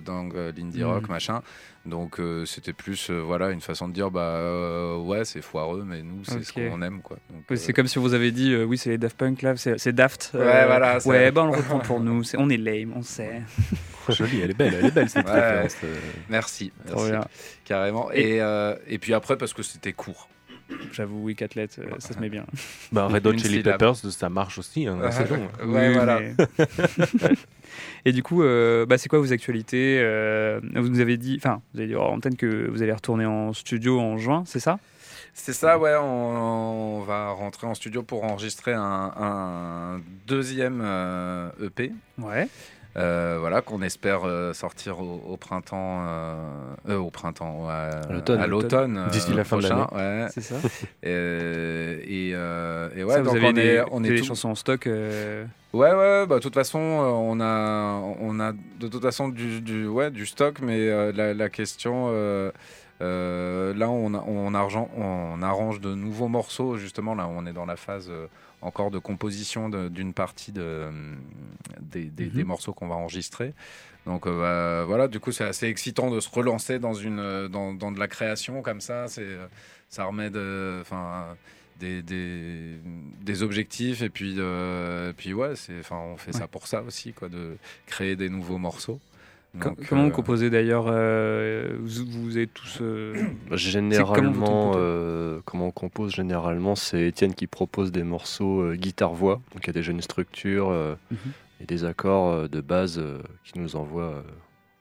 dans euh, l'indie rock Mhm. machin. Donc euh, c'était plus euh, voilà une façon de dire bah euh, ouais c'est foireux mais nous c'est ce qu'on aime quoi. C'est comme si vous avez dit, euh, oui, c'est les Daft Punk là, c'est Daft. euh, Ouais, voilà, Ouais, bah on le reprend pour nous. On est lame, on sait. Jolie, elle est belle, elle est belle cette Ouais, référence. euh. Merci, Trop merci. bien. carrément. Et- Et, euh, et puis après parce que c'était court. J'avoue, oui, euh, ça se met bien. Bah, Red Hot Chili. Peppers, ça marche aussi, hein, c'est long. Ouais, Oui, voilà. mais- Et du coup, euh, bah, c'est quoi vos actualités euh, Vous nous avez dit, enfin, vous avez dit hors antenne que vous allez retourner en studio en juin, c'est ça? C'est ça, ouais. On, on va rentrer en studio pour enregistrer un, un deuxième euh, EP. Ouais. Euh, voilà, qu'on espère euh, sortir au, au printemps, euh, au printemps, à l'automne, D'ici la fin de prochain, ouais. C'est ça. Et, et, ouais, Ça, vous donc avez on des, est, on vous est des tout- chansons en stock. Ouais, ouais, bah, de toute façon, on a, on a de toute façon du, du, ouais, du stock, mais la, la question, euh, là, on, a- on, argent- on arrange de nouveaux morceaux, justement, là, on est dans la phase euh, encore de composition de- d'une partie de, euh, des, Mhm. des morceaux qu'on va enregistrer. Donc euh, bah, voilà, du coup, c'est assez excitant de se relancer dans, une, dans, dans de la création comme ça. Ça remet de, des, des, des objectifs et puis, et puis ouais, on fait ça pour ça aussi, quoi, de créer des nouveaux morceaux. Donc, comment euh, vous composez d'ailleurs euh, vous, vous êtes tous. euh, comment Généralement, euh, comment on compose? Généralement, c'est Étienne qui propose des morceaux euh, guitare-voix. Donc il y a déjà une structure euh, Mhm. et des accords euh, de base euh, qui nous envoie euh,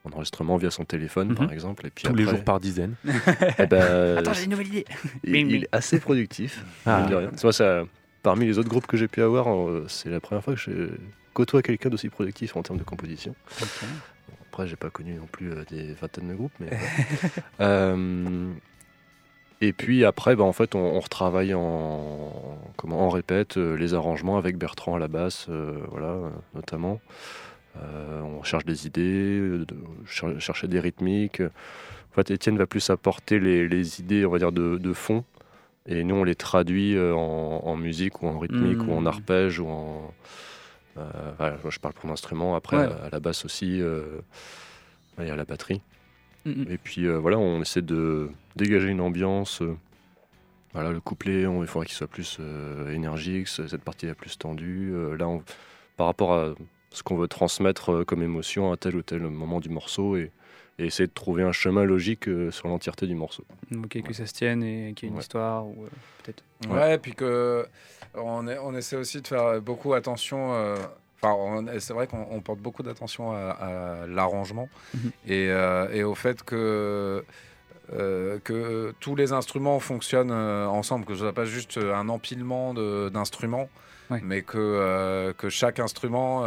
en enregistrement via son téléphone, Mhm. par exemple. Et puis Tous les jours par dizaines. eh ben, Attends, j'ai une nouvelle idée. il, est assez productif. Ah. mine de rien. Moi, ça, parmi les autres groupes que j'ai pu avoir, c'est la première fois que je côtoie quelqu'un d'aussi productif en termes de composition. Après, j'ai pas connu non plus euh, des vingtaines de groupes, mais Euh, et puis après, bah, en fait, on, on retravaille en comment on répète euh, les arrangements avec Bertrand à la basse, voilà, notamment. On cherche des idées, cher- chercher des rythmiques. En fait, Étienne va plus apporter les, les idées, on va dire, de, de fond, et nous, on les traduit en, en musique ou en rythmique Mhm. ou en arpège ou en. Euh, je parle pour l'instrument. Après, Ouais. à, la basse aussi, euh, et à la batterie. Et puis euh, voilà, on essaie de dégager une ambiance. voilà, le couplet, on, il faudra qu'il soit plus énergique, ce- cette partie est plus tendue. Là, on- par rapport à ce qu'on veut transmettre comme émotion à tel ou tel moment du morceau et, et essayer de trouver un chemin logique euh, sur l'entièreté du morceau. Ok, que ça se tienne et qu'il y ait une Ouais. histoire, ou euh, peut-être. Ouais, puis que on, est- on essaie aussi de faire beaucoup attention. euh, Enfin, c'est vrai qu'on on porte beaucoup d'attention à, à l'arrangement Mhm. et, euh, et au fait que euh, que tous les instruments fonctionnent euh, ensemble, que ce soit pas juste un empilement d'instruments, Ouais. mais que euh, que chaque instrument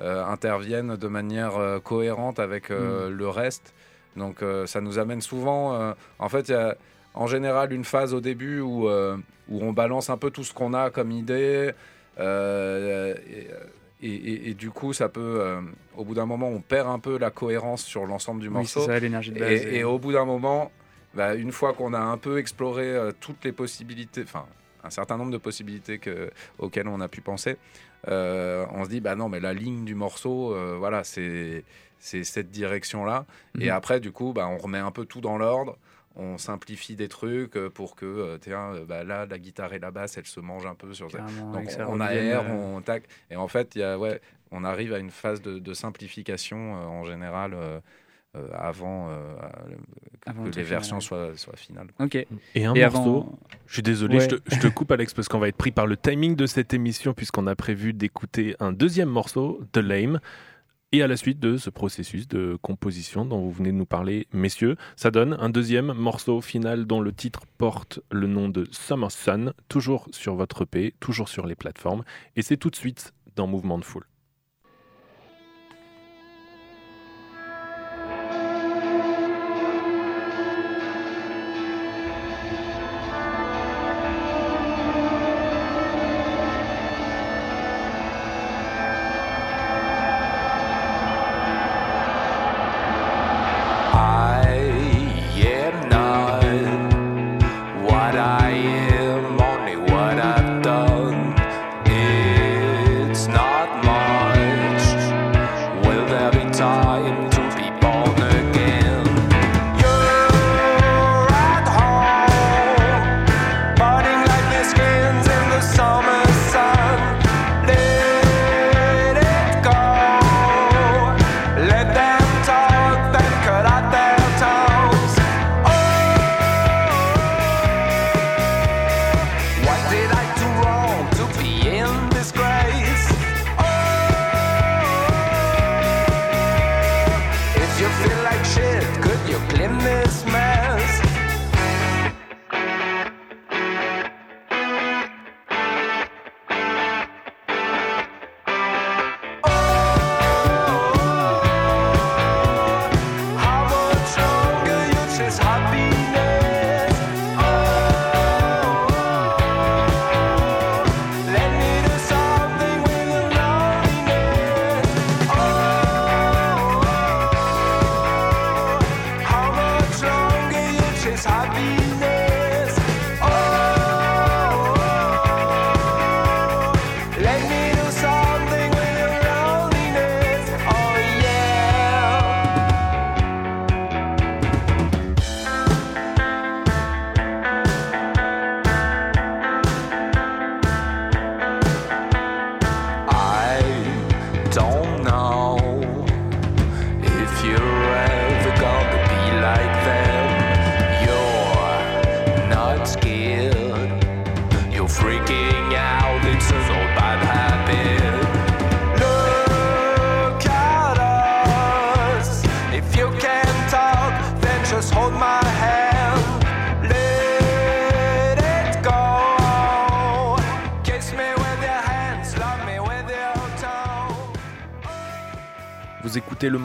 euh, euh, intervienne de manière euh, cohérente avec euh, le reste. Donc ça nous amène souvent. en fait, il y a en général une phase au début où, où on balance un peu tout ce qu'on a comme idée. euh, et, et- et- et du coup, ça peut, euh, au bout d'un moment, on perd un peu la cohérence sur l'ensemble du Oui, morceau. c'est ça, l'énergie de base. Et, et au bout d'un moment, bah, une fois qu'on a un peu exploré euh, toutes les possibilités, enfin un certain nombre de possibilités que, auxquelles on a pu penser, euh, on se dit bah non mais la ligne du morceau, euh, voilà c'est c'est cette direction là. Et Mhm. après du coup bah, on remet un peu tout dans l'ordre. On simplifie des trucs euh, pour que euh, tiens, bah, là la guitare et la basse elles se mangent un peu sur Carrément, donc ça on revienne, aère, on tac et en fait il y a ouais on arrive à une phase de, de simplification en général euh, euh, avant, euh, que, Avant que le les versions final. soient, soient finales. Ok. Et un Et morceau, avant- je suis désolé, Ouais. je, te, je te coupe Alex parce qu'on va être pris par le timing de cette émission puisqu'on a prévu d'écouter un deuxième morceau, The Lame. Et à la suite de ce processus de composition dont vous venez de nous parler, messieurs, ça donne un deuxième morceau final dont le titre porte le nom de Summer Sun, toujours sur votre EP, toujours sur les plateformes. Et c'est tout de suite dans Mouvement de Foule.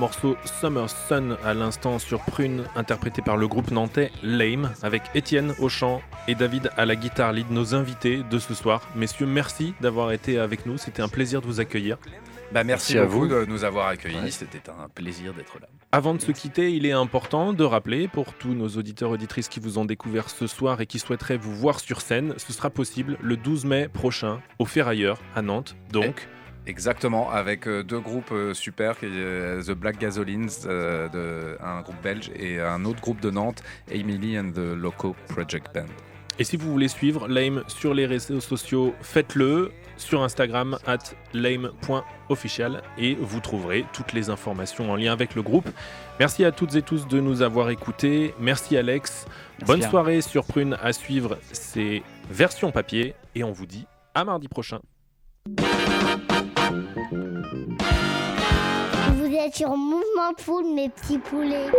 Morceau Summer Sun à l'instant sur Prune, interprété par le groupe nantais Lame, avec Étienne au chant et David à la guitare lead, nos invités de ce soir. Messieurs, merci d'avoir été avec nous, c'était un plaisir de vous accueillir. Bah, merci, Merci à vous. de nous avoir accueillis. C'était un plaisir d'être là. Avant de se quitter, il est important de rappeler pour tous nos auditeurs auditrices qui vous ont découvert ce soir et qui souhaiteraient vous voir sur scène, ce sera possible le 12 mai prochain au Ferrailleur à Nantes. Donc, Exactement, avec euh, deux groupes euh, super, euh, The Black Gasolines, de, un groupe belge, et un autre groupe de Nantes, Emily and the Loco Project Band. Et si vous voulez suivre Lame sur les réseaux sociaux, faites-le sur Instagram at lame.official et vous trouverez toutes les informations en lien avec le groupe. Merci à toutes et tous de nous avoir écoutés. Merci Alex. Merci Bonne bien. soirée sur Prune à suivre ces versions papier et on vous dit à mardi prochain. Vous êtes sur Mouvement Poule, mes petits poulets.